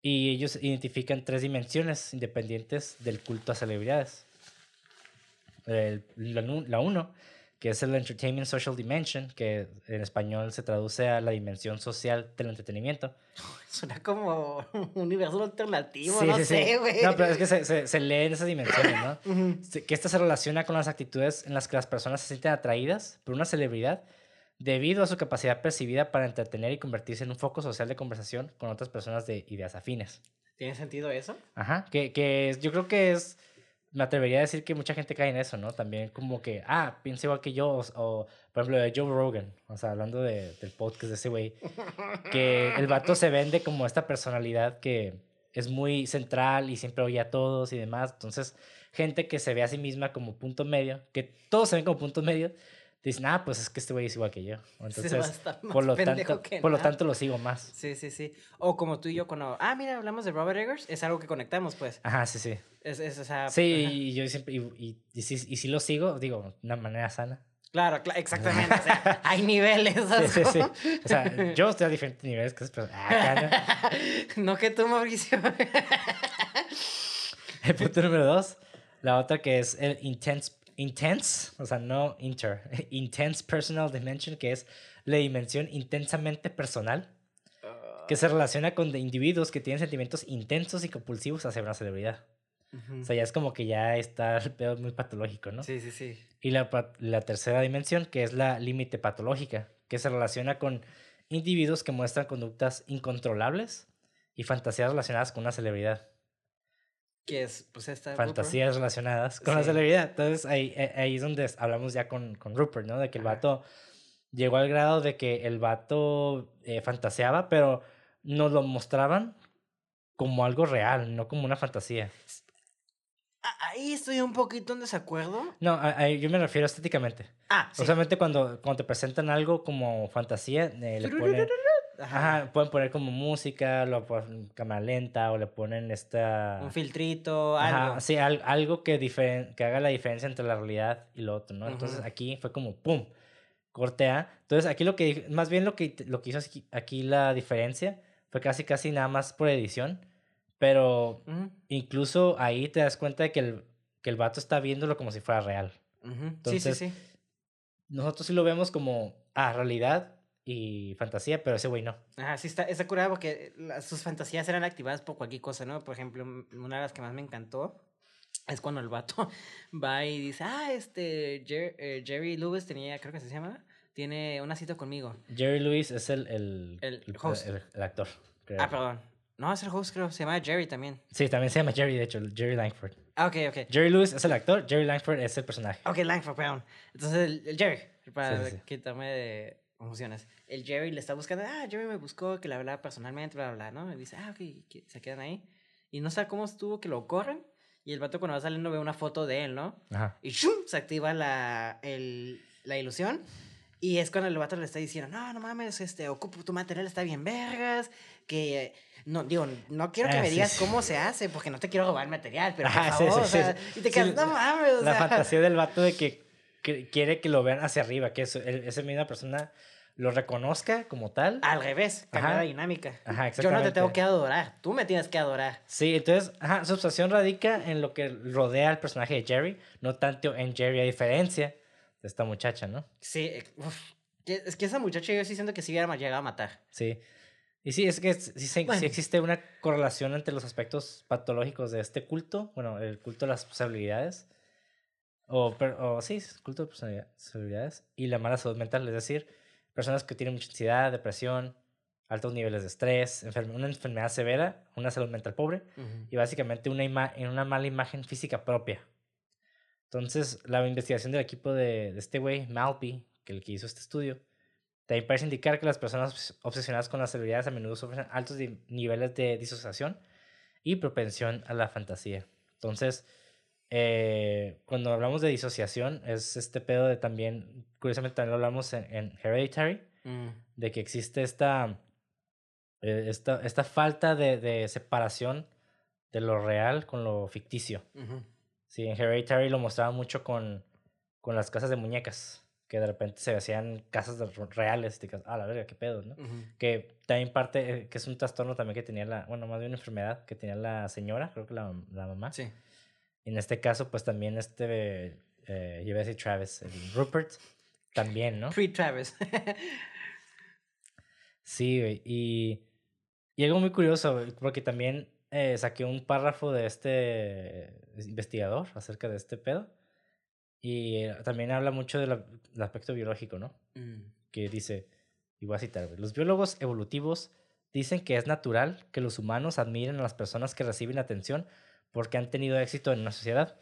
Y ellos identifican tres dimensiones independientes del culto a celebridades. El- la, nu- la uno, que es el Entertainment Social Dimension, que en español se traduce a la dimensión social del entretenimiento. [laughs] Suena como un universo alternativo, Sí, no sí, sé, güey. No, pero es que se, se, se lee en esas dimensiones, ¿no? [laughs] Que esta se relaciona con las actitudes en las que las personas se sienten atraídas por una celebridad debido a su capacidad percibida para entretener y convertirse en un foco social de conversación con otras personas de ideas afines. ¿Tiene sentido eso? Ajá, que, que es- yo creo que es, me atrevería a decir que mucha gente cae en eso, ¿no? También como que, ah, piensa igual que yo, o, o, por ejemplo de Joe Rogan, o sea, hablando de- del podcast de ese güey, que el vato se vende como esta personalidad que es muy central y siempre oye a todos y demás, entonces gente que se ve a sí misma como punto medio, que todos se ven como punto medio, dicen, ah, pues es que este güey es igual que yo. [laughs] Entonces, por lo, tanto, por lo tanto lo sigo más. Sí, sí, sí. O como tú y yo cuando, ah, mira, hablamos de Robert Eggers, es algo que conectamos, pues. Ajá, sí, sí. Es, es, o sea, Sí, ajá. y yo siempre, y, y, y, sí, y sí lo sigo, digo, de una manera sana. Claro, cla- exactamente. o sea, [laughs] hay niveles. Sí, ¿sabes sí, sí. O sea, yo estoy a diferentes niveles que personas. Ah, [laughs] no que tú, Mauricio. El punto número dos, la otra que es el intense, intense, o sea, no inter, [laughs] intense personal dimension, que es la dimensión intensamente personal, que se relaciona con individuos que tienen sentimientos intensos y compulsivos hacia una celebridad. Ujú. O sea, ya es como que ya está [laughs] el pedo muy patológico, ¿no? Sí, sí, sí. Y la, la tercera dimensión, que es la límite patológica, que se relaciona con individuos que muestran conductas incontrolables y fantasías relacionadas con una celebridad. Que es, pues, esta. fantasías relacionadas con la Sí. celebridad. Entonces ahí, eh, ahí es donde hablamos ya con, con Rupert, ¿no? De que el Ajá. vato llegó al grado de que el vato eh, fantaseaba, pero nos lo mostraban como algo real, no como una fantasía. Ah, Ahí estoy un poquito en desacuerdo. No, a- a- yo me refiero estéticamente. Ah, sí. Usualmente cuando, cuando te presentan algo como fantasía, eh, le ponen, Ajá. ajá, pueden poner como música, lo ponen cámara lenta o le ponen esta... Un filtrito, Ajá, algo. sí, al- algo que, diferen- que haga la diferencia entre la realidad y lo otro, ¿no? Entonces aquí fue como ¡pum! Cortea. Entonces aquí lo que, más bien lo que, lo que hizo aquí, aquí la diferencia fue casi casi nada más por edición, pero incluso ahí te das cuenta de que el, que el vato está viéndolo como si fuera real. ujú. sí, Entonces, sí, sí. Nosotros sí lo vemos como, ah, realidad y fantasía, pero ese güey no. Ajá, sí, está, está curada porque las- sus fantasías eran activadas por cualquier cosa, ¿no? Por ejemplo, una de las que más me encantó es cuando el vato [laughs] va y dice, ah, este, Jer- eh, Jerry Lewis tenía, creo que se llama, tiene una cita conmigo. Jerry Lewis es el, el, El host. el- el actor. creo. Ah, perdón. No, es el host, creo, se llama Jerry también. Sí, también se llama Jerry, de hecho, Jerry Langford. Ah, ok, ok. Jerry Lewis es el actor, Jerry Langford es el personaje. Ok, Langford, perdón. Entonces, el, el Jerry, para Sí, sí, sí. quitarme de confusiones. El Jerry le está buscando, ah, Jerry me buscó que le hablara personalmente, bla, bla, ¿no? Y dice, ah, ok, que se quedan ahí. Y no sabe cómo estuvo que lo corren. Y el vato cuando va saliendo ve una foto de él, ¿no? Ajá. Y ¡shum! se activa la, el- la ilusión. Y es cuando el vato le está diciendo, no, no mames, este, ocupo tu material, está bien vergas, que, eh, no, digo, no quiero que Ah, me digas sí. cómo se hace, porque no te quiero robar el material, pero por favor, sí, o sea, y te quedas, no mames, o La sea, fantasía del vato de que, que quiere que lo vean hacia arriba, que eso- el- esa misma persona lo reconozca como tal. al revés, cambia Ajá. la dinámica. Ajá, Yo no te tengo exactamente. que adorar, tú me tienes que adorar. Sí, entonces, ajá, su obsesión radica en lo que rodea al personaje de Jerry, no tanto en Jerry, a diferencia de esta muchacha, ¿no? Sí, eh, uf, es que esa muchacha yo sí siento que sí llegado a matar. Sí. Y sí, es que sí, sí- sí Bueno. existe una correlación entre los aspectos patológicos de este culto, bueno, el culto de las posibilidades, o, o sí, culto de personalidad- posibilidades, y la mala salud mental, es decir, personas que tienen mucha ansiedad, depresión, altos niveles de estrés, enferme- una enfermedad severa, una salud mental pobre, y básicamente una, ima- en una mala imagen física propia. Entonces, la investigación del equipo de, de este güey, Malpi, que el que hizo este estudio, también parece indicar que las personas obs- obsesionadas con las celebridades a menudo sufren altos niveles de disociación y propensión a la fantasía. Entonces, eh, cuando hablamos de disociación, es este pedo de también, curiosamente también lo hablamos en, en Hereditary, Mm, de que existe esta, eh, esta, esta falta de, de separación de lo real con lo ficticio. ujú. Sí, en Hereditary lo mostraba mucho con, con las casas de muñecas, que de repente se hacían casas de- reales, y te quedas, ah, la verga, qué pedo, ¿no? Ujú. Que también parte, eh, que es un trastorno también que tenía la, bueno, más bien una enfermedad que tenía la señora, creo que la, la mamá. Sí. En este caso, pues también este, eh, yo iba a decir Travis, el Rupert, también, ¿no? Pre-Travis. [laughs] Sí, güey, y, y algo muy curioso, porque también eh, saqué un párrafo de este investigador acerca de este pedo, y eh, también habla mucho de del aspecto biológico, ¿no? Mm, Que dice, y voy a citar, güey, los biólogos evolutivos dicen que es natural que los humanos admiren a las personas que reciben atención porque han tenido éxito en una sociedad.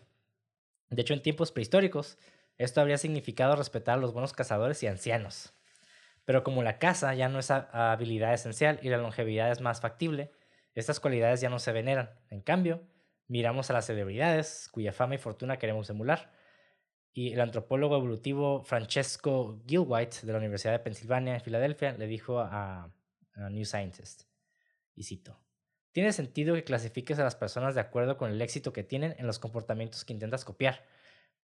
De hecho, en tiempos prehistóricos, esto habría significado respetar a los buenos cazadores y ancianos. Pero como la caza ya no es ha- habilidad esencial y la longevidad es más factible, estas cualidades ya no se veneran. En cambio, miramos a las celebridades cuya fama y fortuna queremos emular. Y el antropólogo evolutivo Francesco Gilwhite de la Universidad de Pensilvania en Filadelfia le dijo a, a New Scientist, y cito, tiene sentido que clasifiques a las personas de acuerdo con el éxito que tienen en los comportamientos que intentas copiar,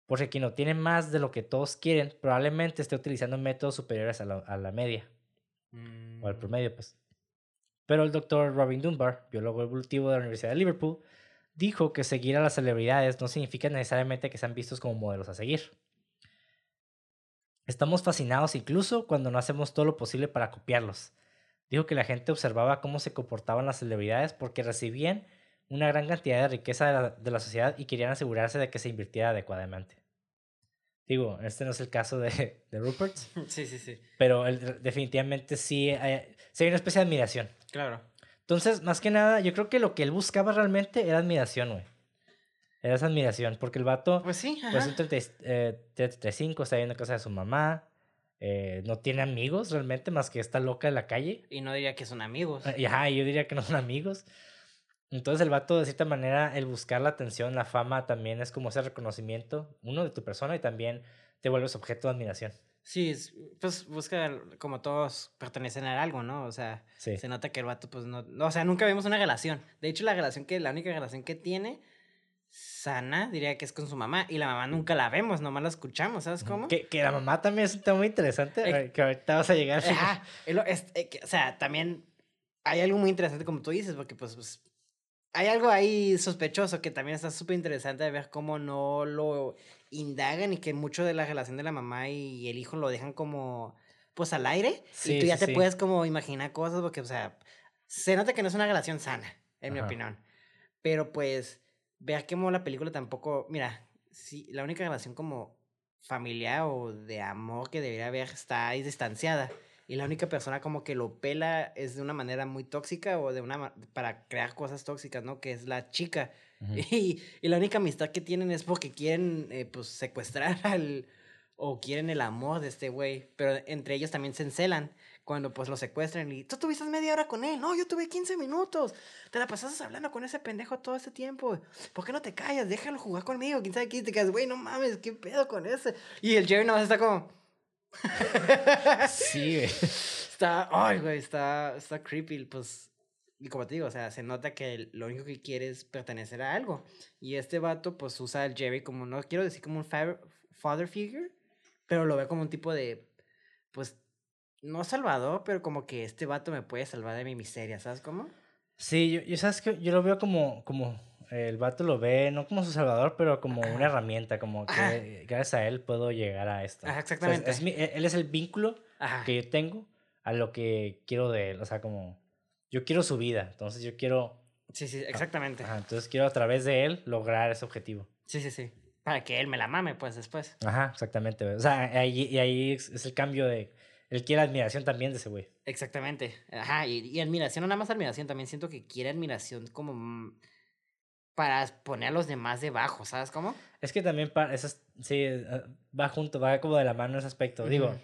porque quien obtiene más de lo que todos quieren probablemente esté utilizando métodos superiores a la, a la media, o al Mm, promedio, pues. Pero el doctor Robin Dunbar, biólogo evolutivo de la Universidad de Liverpool, dijo que seguir a las celebridades no significa necesariamente que sean vistos como modelos a seguir. Estamos fascinados incluso cuando no hacemos todo lo posible para copiarlos. Dijo que la gente observaba cómo se comportaban las celebridades porque recibían una gran cantidad de riqueza de la, de la sociedad y querían asegurarse de que se invirtiera adecuadamente. Digo, este no es el caso de, de Rupert, [laughs] Sí, sí, sí. pero definitivamente sí hay, sí hay una especie de admiración. Claro. Entonces, más que nada, yo creo que lo que él buscaba realmente era admiración, güey. Era esa admiración, porque el vato, Pues sí, pues ajá. un 30 eh, 35, está viendo casa de su mamá, eh, no tiene amigos realmente, más que esta loca de la calle. Y no diría que son amigos. Y ajá, yo diría que no son amigos. Entonces el vato, de cierta manera, el buscar la atención, la fama, también es como ese reconocimiento, uno, de tu persona y también te vuelves objeto de admiración. Sí, es- pues busca, como todos pertenecen a algo, ¿no? O sea, Sí. se nota que el vato, pues no, no, o sea, nunca vimos una relación. De hecho, la relación que, la única relación que tiene sana, diría que es con su mamá. Y la mamá nunca la vemos, nomás la escuchamos, ¿sabes cómo? Que, que la mamá también es un tema muy interesante, Eh, eh, que ahorita vas a llegar. final. Ajá, es eh, que- o sea, también hay algo muy interesante como tú dices, porque pues, pues, hay algo ahí sospechoso que también está súper interesante de ver cómo no lo indagan y que mucho de la relación de la mamá y el hijo lo dejan como pues al aire Sí, y tú ya sí, te sí. puedes como imaginar cosas porque, o sea, se nota que no es una relación sana, en mi opinión. Pero pues, ver cómo la película tampoco, mira, sí, la única relación como familiar o de amor que debería haber está ahí distanciada. Y la única persona como que lo pela es de una manera muy tóxica o de una para crear cosas tóxicas, ¿no? Que es la chica. [laughs] Y, y la única amistad que tienen es porque quieren eh, pues secuestrar [laughs] al o quieren el amor de este güey, pero entre ellos también se encelan cuando pues lo secuestran y tú tuviste media hora con él, no, yo tuve 15 minutos, te la pasaste hablando con ese pendejo todo ese tiempo, ¿por qué no te callas? Déjalo jugar conmigo, quién sabe qué, te quedas, güey, no mames, qué pedo con ese, y el Jerry nomás está como, [laughs] Sí, güey. está, ay, güey, está, está creepy, pues, y como te digo, o sea, se nota que lo único que quiere es pertenecer a algo. Y este vato, pues, usa al Jerry como, no quiero decir como un fa- father figure, pero lo ve como un tipo de, pues, no salvador, pero como que este vato me puede salvar de mi miseria, ¿sabes cómo? Sí, yo, yo sabes que yo lo veo como, como el vato lo ve, no como su salvador, pero como una herramienta, como que Ajá. gracias a él puedo llegar a esto. Ajá, O sea, es- exactamente. es mi- él es el vínculo que yo tengo a lo que quiero de él. O sea, como yo quiero su vida, entonces yo quiero, Sí, sí, exactamente. ajá, entonces quiero a través de él lograr ese objetivo. Sí, sí, sí. Para que él me la mame, pues, después. Ajá, exactamente. O sea, ahí, y ahí es, es el cambio de, él quiere admiración también de ese güey. Exactamente. Ajá, y, y admiración, no nada más admiración, también siento que quiere admiración como mm, para poner a los demás debajo, ¿sabes cómo? Es que también para, eso es- sí, eh, va junto, va como de la mano en ese aspecto. Digo, Ujú.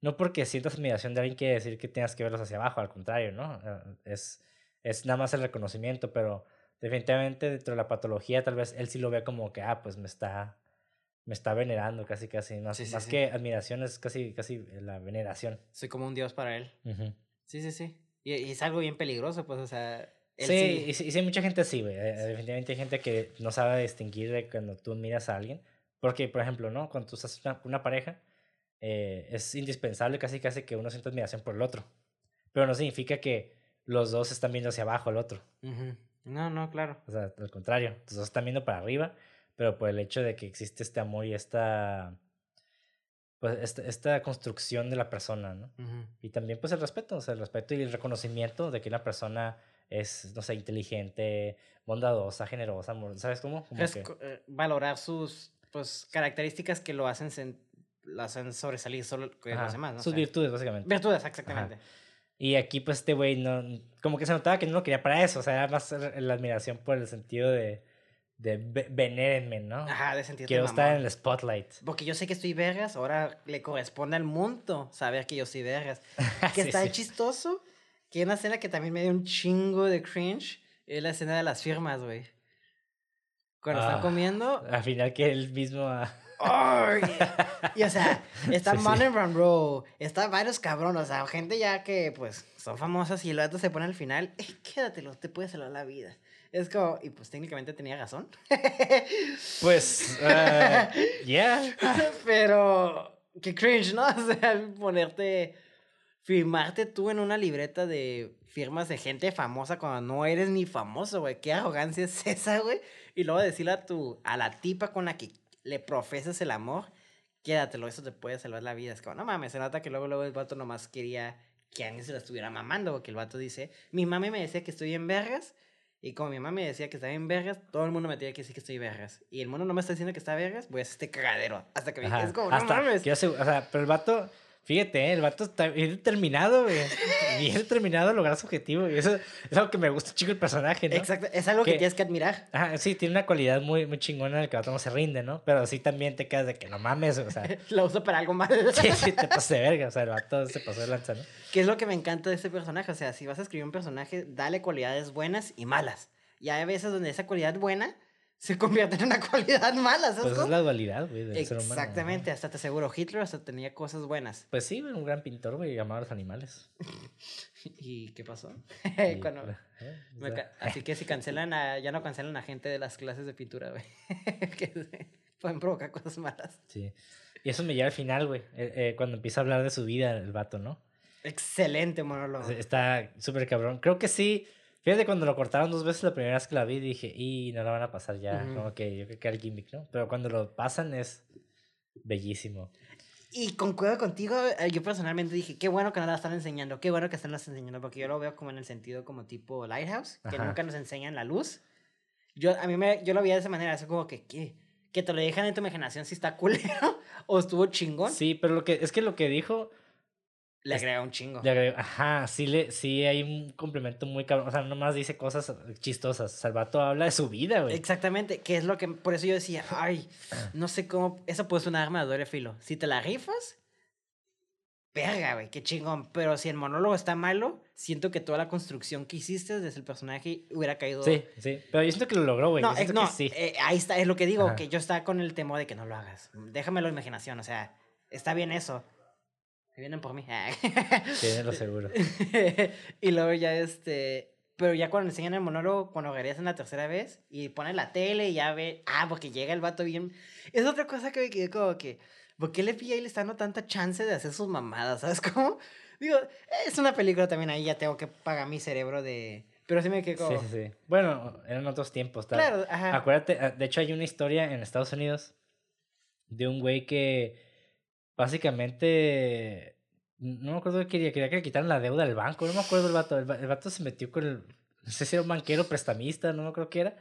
no porque sientas admiración de alguien quiere decir que tengas que verlos hacia abajo, al contrario, ¿no? Eh, Es, es nada más el reconocimiento, pero definitivamente dentro de la patología tal vez él sí lo ve como que, ah, pues me está, me está venerando casi, casi, más, Sí, sí, más sí. que admiración es casi, casi la veneración. Soy como un dios para él. Sí, sí, sí. Y, y es algo bien peligroso, pues, o sea. Sí, y sí, y sí hay mucha gente así, güey. eh, Definitivamente hay gente que no sabe distinguir de cuando tú miras a alguien. Porque, por ejemplo, ¿no? Cuando tú estás con una, una pareja, eh, es indispensable casi casi que uno sienta admiración por el otro. Pero no significa que los dos están viendo hacia abajo al otro. No, no, claro. O sea, al contrario, los dos están viendo para arriba, pero por el hecho de que existe este amor y esta, pues, esta, esta construcción de la persona, ¿no? Ujú. Y también pues el respeto, o sea, el respeto y el reconocimiento de que una persona es, no sé, inteligente, bondadosa, generosa, amor- ¿sabes cómo? Como Es que- eh, valorar sus pues, características que lo hacen, sen- lo hacen sobresalir solo que ajá, los demás, ¿no? O sus sea, virtudes, básicamente. Virtudes, exactamente. Y aquí pues este güey no, como que se notaba que no lo quería para eso, o sea, era más la admiración por el sentido de, de ve- venérenme, ¿no? Ajá, de sentirte Quiero estar en el spotlight. Porque yo sé que estoy vergas, ahora le corresponde al mundo saber que yo soy vergas. [laughs] Que Sí, está sí. chistoso, que una escena que también me dio un chingo de cringe, es la escena de las firmas, güey. Cuando están Ah. comiendo. Al final que él mismo... ah, ¡ay! [laughs] Y o sea, está Sí. Marilyn Monroe, está varios cabrones, o sea, gente ya que pues son famosas y el vato se pone al final, "Eh, quédatelo, te puede salvar la vida. Es como, y pues técnicamente tenía razón. [laughs] Pues, ah, yeah. Pero, qué cringe, ¿no? [laughs] O sea, ponerte, firmarte tú en una libreta de firmas de gente famosa cuando no eres ni famoso, güey. Qué arrogancia es esa, güey. Y luego decirle a tu, a la tipa con la que le profesas el amor, quédatelo, eso te puede salvar la vida. Es como, no mames, se nota que luego, luego el vato nomás quería que alguien se la estuviera mamando, porque el vato dice, mi mami me decía que estoy en vergas, y como mi mamá me decía que estaba en vergas, todo el mundo me tenía que decir que estoy vergas. Y el mundo no me está diciendo que está vergas, voy a hacer este cagadero. Hasta que me es como, no hasta mames. que yo o sea, pero el vato, fíjate, ¿eh? el vato está bien determinado, güey. Bien determinado a lograr su objetivo. Y eso es algo que me gusta chico el personaje, ¿no? Exacto, es algo que Que- tienes que admirar. Ajá, sí, tiene una cualidad muy, muy chingona en el que el vato no se rinde, ¿no? Pero sí también te quedas de que no mames, o sea. [laughs] Lo uso para algo mal. [laughs] Sí, sí, te [laughs] pasas de verga, o sea, el vato se pasó de lanza, ¿no? que es lo que me encanta de este personaje. O sea, si vas a escribir un personaje, dale cualidades buenas y malas. Y hay veces donde esa cualidad buena se convierte en una [laughs] cualidad mala, ¿sabes Pues es la dualidad, güey, del ser humano. Exactamente, hasta te aseguro, Hitler hasta tenía cosas buenas. Pues sí, un gran pintor, güey, amaba a los animales. [laughs] ¿Y qué pasó? Y, [laughs] Cuando- eh, me sea, ca- así que si cancelan a, ya no cancelan a gente de las clases de pintura, güey. que pueden provocar cosas malas. Sí. Y eso me lleva al final, güey, eh, eh, cuando empieza a hablar de su vida el vato, ¿no? Excelente monólogo. Está súper cabrón. Creo que sí. Fíjate, cuando lo cortaron dos veces la primera vez que la vi, dije, y no la van a pasar ya. Ujú. Como que yo creo que era el gimmick, ¿no? Pero cuando lo pasan es bellísimo. Y concuerdo contigo, eh, yo personalmente dije, qué bueno que no la están enseñando, qué bueno que están las enseñando, porque yo lo veo como en el sentido como tipo Lighthouse, que Ajá. nunca nos enseñan la luz. Yo, a mí me, yo lo veía de esa manera, así como que, ¿qué? Que te lo dejan en tu imaginación si está culero [laughs] o estuvo chingón. Sí, pero lo que es que lo que dijo, Le Es- agrega un chingo. le agregó- ajá, sí, le, sí hay un complemento muy cabrón. O sea, nomás dice cosas chistosas. Salvato habla de su vida, güey. Exactamente, que es lo que, por eso yo decía, ay, no sé cómo, eso puede ser un arma de doble filo. Si te la rifas, verga, güey, qué chingón. Pero si el monólogo está malo, siento que toda la construcción que hiciste desde el personaje hubiera caído. Sí, sí. Pero yo siento que lo logró, güey. No, siento eh, no que sí. eh, ahí está, es lo que digo, Ajá. que yo estaba con el temor de que no lo hagas. Déjamelo imaginación, o sea, está bien eso. Vienen por mí. Tiene lo seguro. [laughs] y luego ya este. Pero ya cuando enseñan el monólogo, cuando regresan la tercera vez y ponen la tele y ya ve. Ah, porque llega el vato bien. Es otra cosa que me quedé como que. ¿Por qué le pilla y le está dando tanta chance de hacer sus mamadas? [laughs] ¿Sabes cómo? Digo, es una película también ahí, ya tengo que pagar mi cerebro de. Pero sí me quedé Sí, como. sí, sí. Bueno, eran otros tiempos. tal. Claro, ajá. Acuérdate, ah, de hecho hay una historia en Estados Unidos de un güey que básicamente, no me acuerdo qué quería, quería que le quitaran la deuda del banco, no me acuerdo el vato, el, el vato se metió con el, no sé si era un banquero prestamista, no me acuerdo qué era,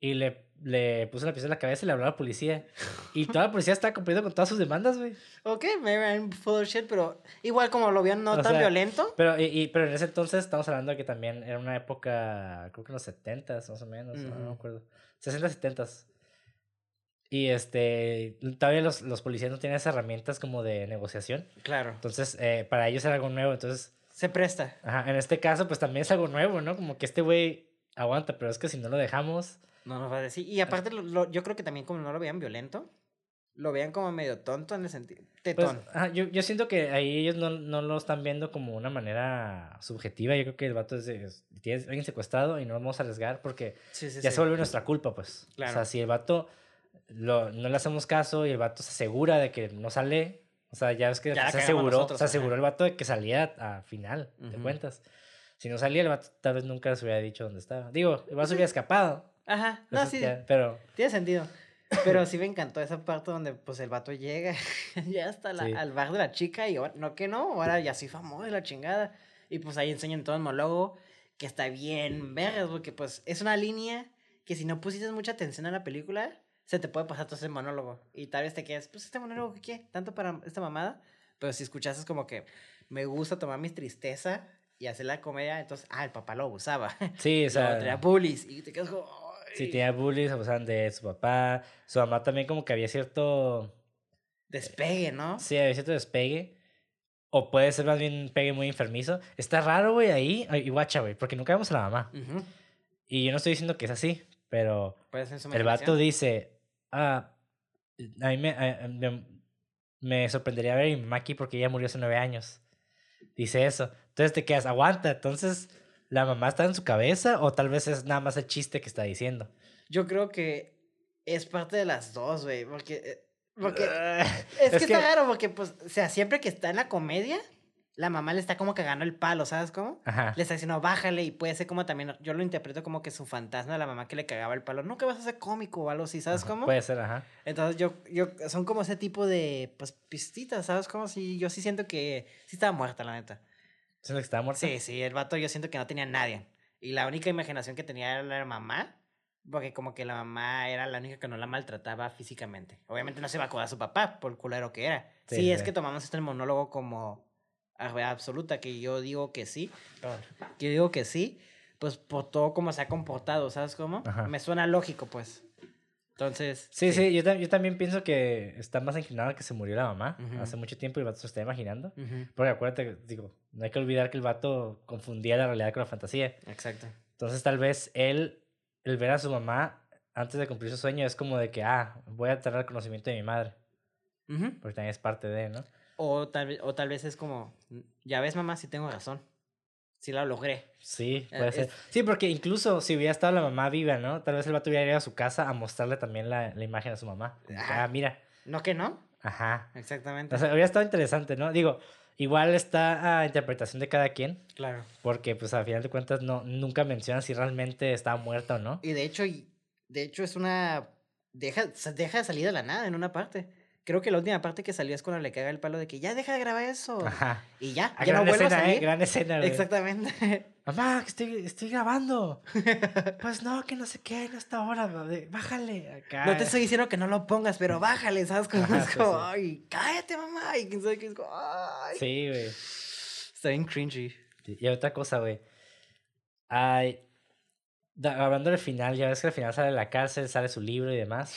y le, le puso la pistola en la cabeza y le habló a la policía, y toda la policía estaba cumpliendo con todas sus demandas, güey. Ok, maybe full shit, pero igual como lo vieron no O tan sea, violento. Pero, y, y- pero en ese entonces estamos hablando de que también era una época, creo que en los 70s más o menos, no, no me acuerdo. 60, 70s. Y este, todavía los, los policías no tienen esas herramientas como de negociación. Claro. Entonces, eh, para ellos era algo nuevo. Entonces, Se presta. ajá, en este caso, pues también es algo nuevo, ¿no? Como que este güey aguanta, pero es que si no lo dejamos. No nos va a decir. Y aparte, lo- lo- yo creo que también como no lo vean violento, lo vean como medio tonto en el sentido. Pues, Tetón. ajá, yo, yo siento que ahí ellos no, no lo están viendo como una manera subjetiva. Yo creo que el vato es, es- tiene alguien secuestrado y no vamos a arriesgar porque sí, sí, ya sí. se vuelve nuestra culpa, pues. O Claro. sea, si el vato lo- no le hacemos caso y el vato se asegura de que no sale, o sea, ya es que Ya se aseguró, nosotros, se ajá. aseguró el vato de que salía a final de Ujú. cuentas. Si no salía, el vato tal vez nunca se hubiera dicho dónde estaba. Digo, el vato se hubiera escapado. Ajá. No, sí. pero Tiene sentido. Pero sí me encantó esa parte donde pues el vato llega [laughs] ya hasta la- Sí. al bar de la chica y ahora, no que no, ahora ya soy famoso de la chingada. Y pues ahí enseñan todo el monólogo que está bien vergas, porque pues es una línea que si no pusiste mucha atención a la película, se te puede pasar todo ese monólogo. Y tal vez te quedes, pues este monólogo, ¿qué? qué? ¿Tanto para esta mamada? Pero si escuchas es como que me gusta tomar mi tristeza y hacer la comedia, entonces, ah, el papá lo abusaba. sí, [laughs] o sea, tenía bullies y te quedas como... "Ay". tenía bullies, abusaban de su papá. Su mamá también como que había cierto, Despegue, ¿no? sí, había cierto despegue. O puede ser más bien un pegue muy enfermizo. Está raro, güey, ahí. Y guacha, güey, porque nunca vemos a la mamá. Ujú. Y yo no estoy diciendo que es así, pero Puede ser su el vato dice, ah, a mí me, a- me, me sorprendería ver a aquí porque ella murió hace nueve años. Dice eso. Entonces te quedas, aguanta. Entonces, ¿la mamá está en su cabeza o tal vez es nada más el chiste que está diciendo? Yo creo que es parte de las dos, güey. Porque. eh, Porque. [laughs] Es, que, está raro, porque, pues, o sea, siempre que está en la comedia, la mamá le está como cagando el palo, ¿sabes cómo? Ajá. Le está diciendo, bájale, y puede ser como también, yo lo interpreto como que su fantasma la mamá que le cagaba el palo. Nunca vas a ser cómico o algo así, ¿sabes Ajá, cómo? Puede ser, ajá. Entonces yo, yo, son como ese tipo de, pues, pistitas, ¿sabes cómo? Sí, yo sí siento que sí estaba muerta, la neta. ¿Siento que estaba muerta? Sí, sí, el vato yo siento que no tenía nadie. Y la única imaginación que tenía era la mamá, porque como que la mamá era la única que no la maltrataba físicamente. Obviamente no se va a acordar a su papá por culero que era. Sí, Sí, es sí. que tomamos este monólogo como absoluta, que yo digo que sí. Que yo digo que sí, pues por todo cómo se ha comportado, ¿sabes cómo? Ajá. Me suena lógico, pues. Entonces. Sí, sí, yo, tam- yo también pienso que está más inclinado a que se murió la mamá Ujú. hace mucho tiempo y el vato se está imaginando. Ujú, Porque acuérdate, digo, no hay que olvidar que el vato confundía la realidad con la fantasía. Exacto. Entonces tal vez él, el ver a su mamá antes de cumplir su sueño es como de que, ah, voy a tener el conocimiento de mi madre, Ujú. porque también es parte de, ¿no? O tal, vez, o tal vez es como, ya ves mamá, sí tengo razón. Sí la logré. Sí, Eh, puede ser. Sí, porque incluso si hubiera estado la mamá viva, ¿no? Tal vez el vato hubiera ido a su casa a mostrarle también la, la imagen a su mamá. Ajá. Ah, mira. ¿No que no? Ajá. Exactamente. O sea, hubiera estado interesante, ¿no? Digo, igual está a interpretación de cada quien, claro. porque pues a final de cuentas no, nunca mencionan si realmente está muerta o no. Y de hecho, de hecho es una... Deja, deja de salir de la nada en una parte. Creo que la última parte que salió es cuando le caga el palo de que ya deja de grabar eso. Ajá. Y ya, Ah, ya no vuelve a escena, ¿eh? salir. Gran escena, güey. Exactamente. [laughs] Mamá, que estoy, estoy grabando. [laughs] pues no, que no sé qué, no está ahora, bájale. Acá. No te estoy diciendo que no lo pongas, pero bájale, ¿sabes? Como, Ajá, es como, sí. ay, cállate, mamá. Y quién sabe qué es como, ay. Sí, güey. Está bien cringy. Y otra cosa, güey. Ay, da- hablando del final, ya ves que al final sale de la cárcel, sale su libro y demás.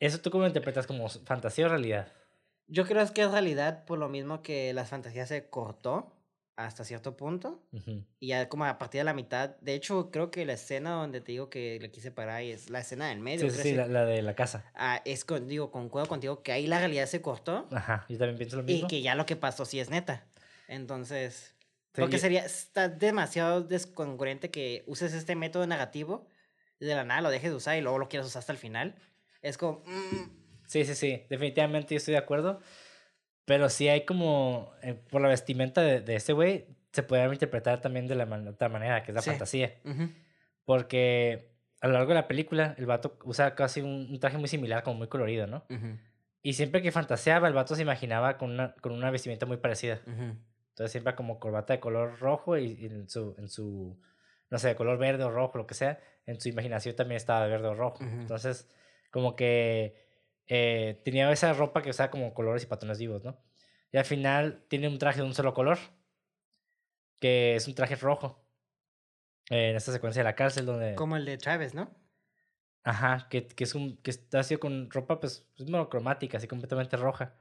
¿Eso tú cómo lo interpretas? ¿Como fantasía o realidad? Yo creo que es realidad por lo mismo que las fantasías se cortó hasta cierto punto. Y ya como a partir de la mitad, de hecho creo que la escena donde te digo que le quise parar y es la escena del medio. Sí, sí, creo sí, que la, la de la casa. Ah, es con, digo, concuerdo contigo que ahí la realidad se cortó Ajá, yo también pienso lo y mismo. que ya lo que pasó sí es neta. Entonces, Sí, porque yo- sería, está demasiado descongruente que uses este método negativo y de la nada lo dejes de usar y luego lo quieras usar hasta el final. Es como, mm, Sí, sí, sí, definitivamente yo estoy de acuerdo. Pero sí hay como, eh, por la vestimenta de, de ese güey, se puede interpretar también de la man- otra manera, que es la Sí. fantasía. Porque a lo largo de la película, el vato usa casi un, un traje muy similar, como muy colorido, ¿no? Y siempre que fantaseaba, el vato se imaginaba con una, con una vestimenta muy parecida. ujú. Entonces siempre como corbata de color rojo y, y en, su, en su, no sé, de color verde o rojo, lo que sea, en su imaginación también estaba de verde o rojo. Entonces, como que eh, tenía esa ropa que usaba como colores y patrones vivos, ¿no? Y al final tiene un traje de un solo color, que es un traje rojo. eh, en esta secuencia de la cárcel donde... Como el de Travis, ¿no? Ajá, que, que es un que está así con ropa pues, pues monocromática, así completamente roja.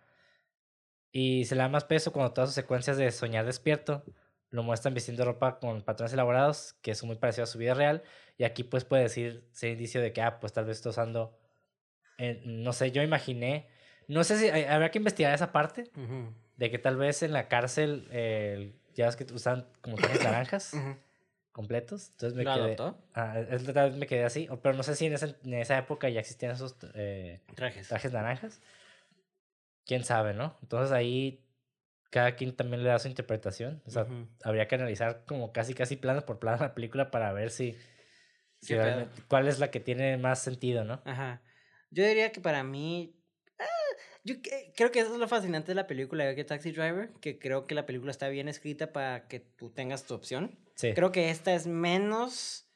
Y se le da más peso cuando todas sus secuencias de soñar despierto lo muestran vistiendo ropa con patrones elaborados que son muy parecidos a su vida real. Y aquí pues puede decir, ser indicio de que, ah, pues tal vez está usando, eh, no sé, yo imaginé, no sé si hay- habrá que investigar esa parte, Ujú, de que tal vez en la cárcel, eh, ya ves que usan como trajes [coughs] naranjas completos. Entonces me ¿Lo quedé... adoptó? Ah, es- tal vez me quedé así, pero no sé si en esa, en esa época ya existían esos eh, Trajes. trajes naranjas. Quién sabe, ¿no? Entonces ahí cada quien también le da su interpretación. O sea, habría que analizar como casi, casi plano por plano la película para ver si, si cuál es la que tiene más sentido, ¿no? Ajá. Yo diría que para mí. ah, yo creo que eso es lo fascinante de la película de que Taxi Driver. Que creo que la película está bien escrita para que tú tengas tu opción. Sí. Creo que esta es menos.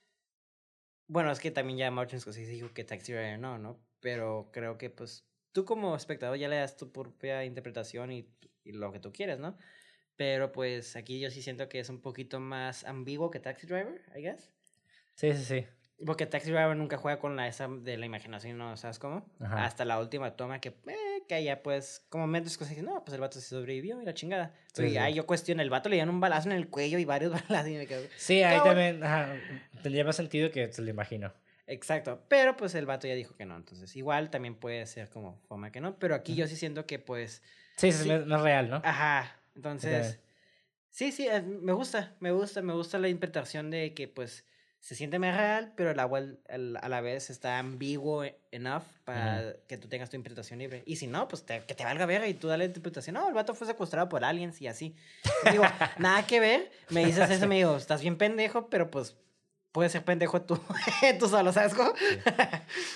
Bueno, es que también ya Martin Scorsese dijo que Taxi Driver no, ¿no? Pero creo que pues tú como espectador ya le das tu propia interpretación y, y lo que tú quieres, ¿no? Pero pues aquí yo sí siento que es un poquito más ambiguo que Taxi Driver, I guess. Sí, sí, sí. Porque Taxi Driver nunca juega con la esa de la imaginación, ¿no? ¿Sabes cómo? Ajá. Hasta la última toma que eh, que ya pues, como menos cosas, no, pues el vato se sobrevivió y la chingada. Sí, y sí. ahí yo cuestiono, el vato le dieron un balazo en el cuello y varios [laughs] balazos y me quedo... Sí, ahí Cabrón. también ajá, tendría más sentido que se lo imagino. Exacto, pero pues el vato ya dijo que no, entonces igual también puede ser como forma que no, pero aquí yo sí siento que pues, Sí, sí, es- es real, ¿no? ajá, entonces, sí, sí, eh, me gusta, me gusta, me gusta la interpretación de que pues se siente más real, pero el agua al- al- a la vez está ambiguo e- enough para que tú tengas tu interpretación libre. Y si no, pues te- que te valga ver y tú dale la interpretación. No, el vato fue secuestrado por aliens y así. Y digo, [laughs] nada que ver. Me dices eso, me digo, estás bien pendejo, pero pues puedes ser pendejo tú, [laughs] tú solo, ¿sabes cómo?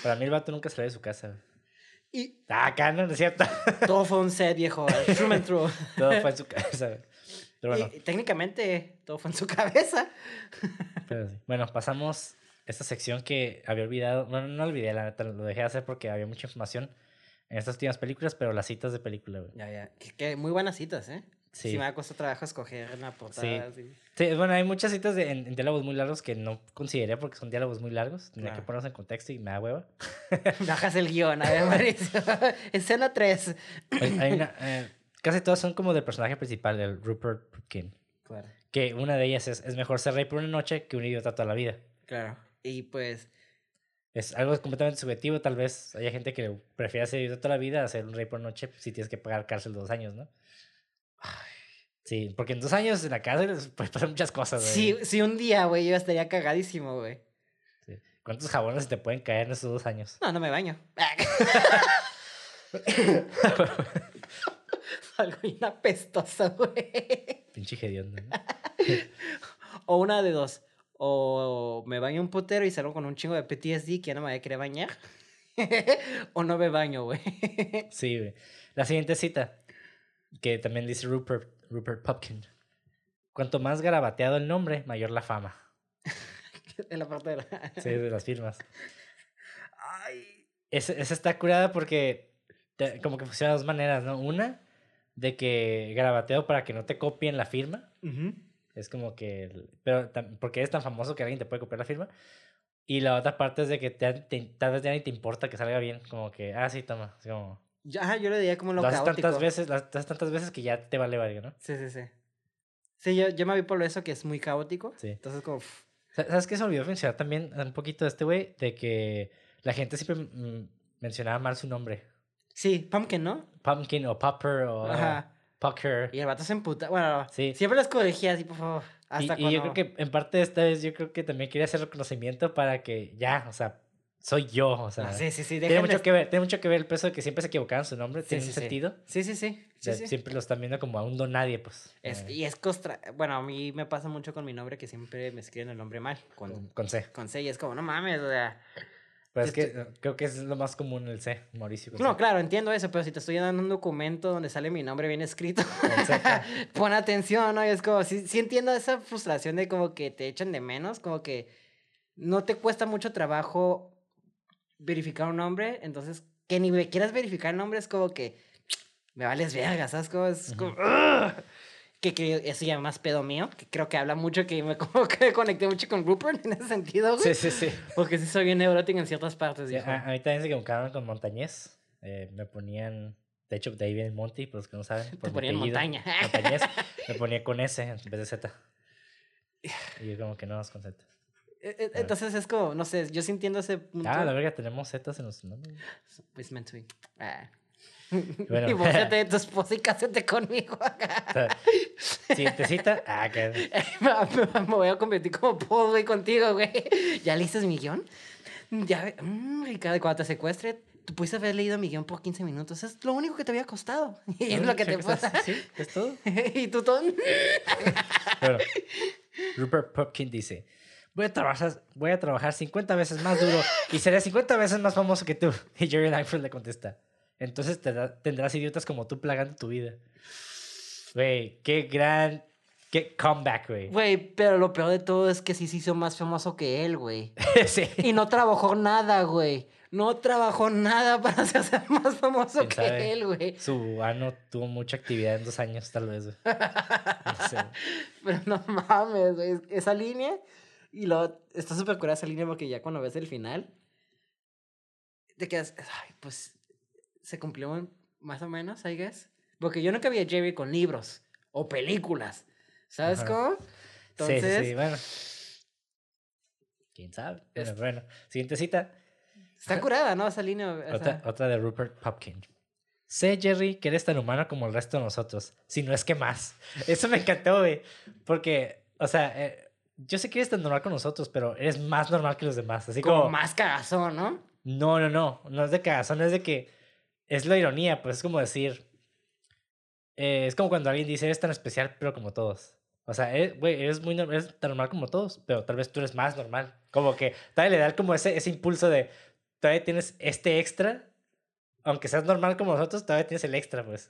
Para mí el vato nunca salió de su casa. Y Ah, acá no, no es cierto. todo fue un set, viejo. True and true. Todo fue en su casa. Pero bueno, Y técnicamente todo fue en su [laughs] cabeza. pero sí. bueno, pasamos esta sección que había olvidado. Bueno, no olvidé, la neta, lo dejé de hacer porque había mucha información en estas últimas películas, pero las citas de película, güey. Ya, ya. Que, que muy buenas citas, ¿eh? Sí. Sí. me ha costado trabajo escoger una portada. así. Sí, bueno, hay muchas citas de- en, en diálogos muy largos que no consideré porque son diálogos muy largos. Tenía que Claro. ponerlos en contexto y me da hueva. [laughs] Bajas el guion, a ver. [laughs] Escena 3. Hay- hay una, eh, casi todas son como del personaje principal, el Rupert Pupkin. Claro. Que una de ellas es, es mejor ser rey por una noche que un idiota toda la vida. Claro. Y pues, Es algo completamente subjetivo, tal vez haya gente que prefiera ser idiota toda la vida a ser un rey por noche si tienes que pagar cárcel dos años, ¿no? Sí, porque en dos años en la cárcel pueden pasar muchas cosas, güey. si, si un día, güey, yo estaría cagadísimo, güey. Sí. ¿Cuántos jabones te pueden caer en esos dos años? No, no me baño. [laughs] [laughs] Algo [laughs] bien apestoso, güey. Pinche hediondo, ¿no? [laughs] O una de dos. O me baño un putero y salgo con un chingo de PTSD que ya no me voy a querer bañar. [laughs] o no me baño, güey. Sí, güey. La siguiente cita, que también dice Rupert, Rupert Pupkin. Cuanto más garabateado el nombre, mayor la fama. en la parte de la... Sí, de las firmas. Ay. Esa, esa está curada porque te- como que funciona de dos maneras, ¿no? Una, de que garabateo para que no te copien la firma. Ujú. Es como que... Pero porque eres tan famoso que alguien te puede copiar la firma. Y la otra parte es de que te, te- tal vez ya ni te importa que salga bien. Como que, ah, sí, toma. Así como, ajá, yo lo diría como lo lo haces tantas veces, lo haces tantas veces que ya te vale verga, ¿no? Sí, sí, sí. Sí, yo, yo me vi por eso que es muy caótico. Sí. Entonces, como. pf, Sa- ¿Sabes qué se olvidó mencionar también un poquito de este güey? De que la gente siempre mencionaba mal su nombre. Sí, Pumpkin, ¿no? Pumpkin o Popper o Ajá. Pucker. Y el vato se emputa. Bueno, Sí. siempre los corregía así, por favor. Y, Hasta y cuando... yo creo que en parte de esta vez yo creo que también quería hacer reconocimiento para que ya, o sea, soy yo, o sea, Ah, sí, sí, sí. tiene mucho que ver, tiene mucho que ver el peso de que siempre se equivocaban su nombre, Sí, tiene sí, un sí. sentido. Sí, sí, sí. O sea. Siempre lo están viendo como a un don nadie, pues. Es- eh, y es costra... Bueno, a mí me pasa mucho con mi nombre que siempre me escriben el nombre mal. Con, con, con C. con C y es como, no mames, o sea... Pero es Te que creo que es lo más común el C, Mauricio. No, claro, entiendo eso, pero si te estoy dando un documento donde sale mi nombre bien escrito, [laughs] pon atención, ¿no? Y es como, sí, sí entiendo esa frustración de como que te echan de menos, como que no te cuesta mucho trabajo verificar un nombre, entonces que ni me quieras verificar el nombre es como que me vales verga, ¿sabes? Como es como, "Ugh". Que, que eso ya más pedo mío, que creo que habla mucho, que me [laughs] como que conecté mucho con Rupert en ese sentido, güey. Sí, sí, sí. Porque sí soy bien neurótico en ciertas partes, Sí, a, a mí también se equivocaron con Montañés. Eh, me ponían, de hecho, de ahí viene Monty, por los que no saben. por Te ponían apellido. montaña. Montañés. [laughs] me ponía con S en vez de Z. [sighs] Y yo como que no, es con Z. E- e- Entonces es como, no sé, yo sintiendo ese punto. Ah, la verga, tenemos Zetas en los nombres. It's meant to be. Ah. [laughs] Bueno. Divorciate de tu esposa y cásate [laughs] conmigo. Siguiente cita. Ah, que... [laughs] me, voy a convertir como Paul, güey, contigo, güey. ¿Ya leíste mi guion? Ya, ve- mm, Ricardo, cuando te secuestre, tú pudiste haber leído mi guion por 15 minutos. Es lo único que te había costado. Y es lo que te pasa. Sí, es todo. y tú todo... Bueno, Rupert Pupkin dice: voy a, trabajar, voy a trabajar 50 veces más duro y seré 50 veces más famoso que tú. Y Jerry Langford le contesta: Entonces te da- tendrás idiotas como tú plagando tu vida. Güey, qué gran. Qué comeback, güey. Güey, pero lo peor de todo es que sí se hizo más famoso que él, güey. [laughs] sí. Y no trabajó nada, güey. No trabajó nada para [laughs] hacerse más famoso ¿Quién que sabe? él, güey. Su ano tuvo mucha actividad en dos años, tal vez. No sé. [laughs] Pero no mames, güey. Esa línea. Y luego está súper curada esa línea porque ya cuando ves el final, te quedas. Ay, pues se cumplió más o menos, I guess. Porque yo nunca vi a Jerry con libros o películas. ¿Sabes Ajá. cómo? Entonces, Sí, sí, sí, bueno. ¿Quién sabe? Pero bueno, siguiente cita. está curada, ¿no? Esa línea. o Otra, otra de Rupert Popkin. Sé, Jerry, que eres tan humano como el resto de nosotros, si no es que más. [laughs] Eso me encantó, güey. Porque, o sea, eh, yo sé que eres tan normal con nosotros, pero eres más normal que los demás. Así como como... más cagazón, ¿no? No, no, no. No es de cagazón, es de que... Es la ironía, pues es como decir... eh, es como cuando alguien dice, eres tan especial, pero como todos. O sea, eh, güey, eres, muy, eres tan normal como todos, pero tal vez tú eres más normal. Como que todavía le da como ese, ese impulso de, todavía tienes este extra, aunque seas normal como nosotros, todavía tienes el extra, pues.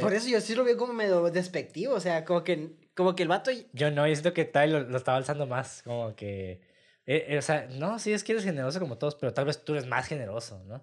Por eso yo sí lo veo como medio despectivo. O sea, como que, como que el vato. Yo no, yo siento que todavía lo, lo estaba alzando más, como que... eh, eh, o sea, no, sí es que eres generoso como todos, pero tal vez tú eres más generoso, ¿no?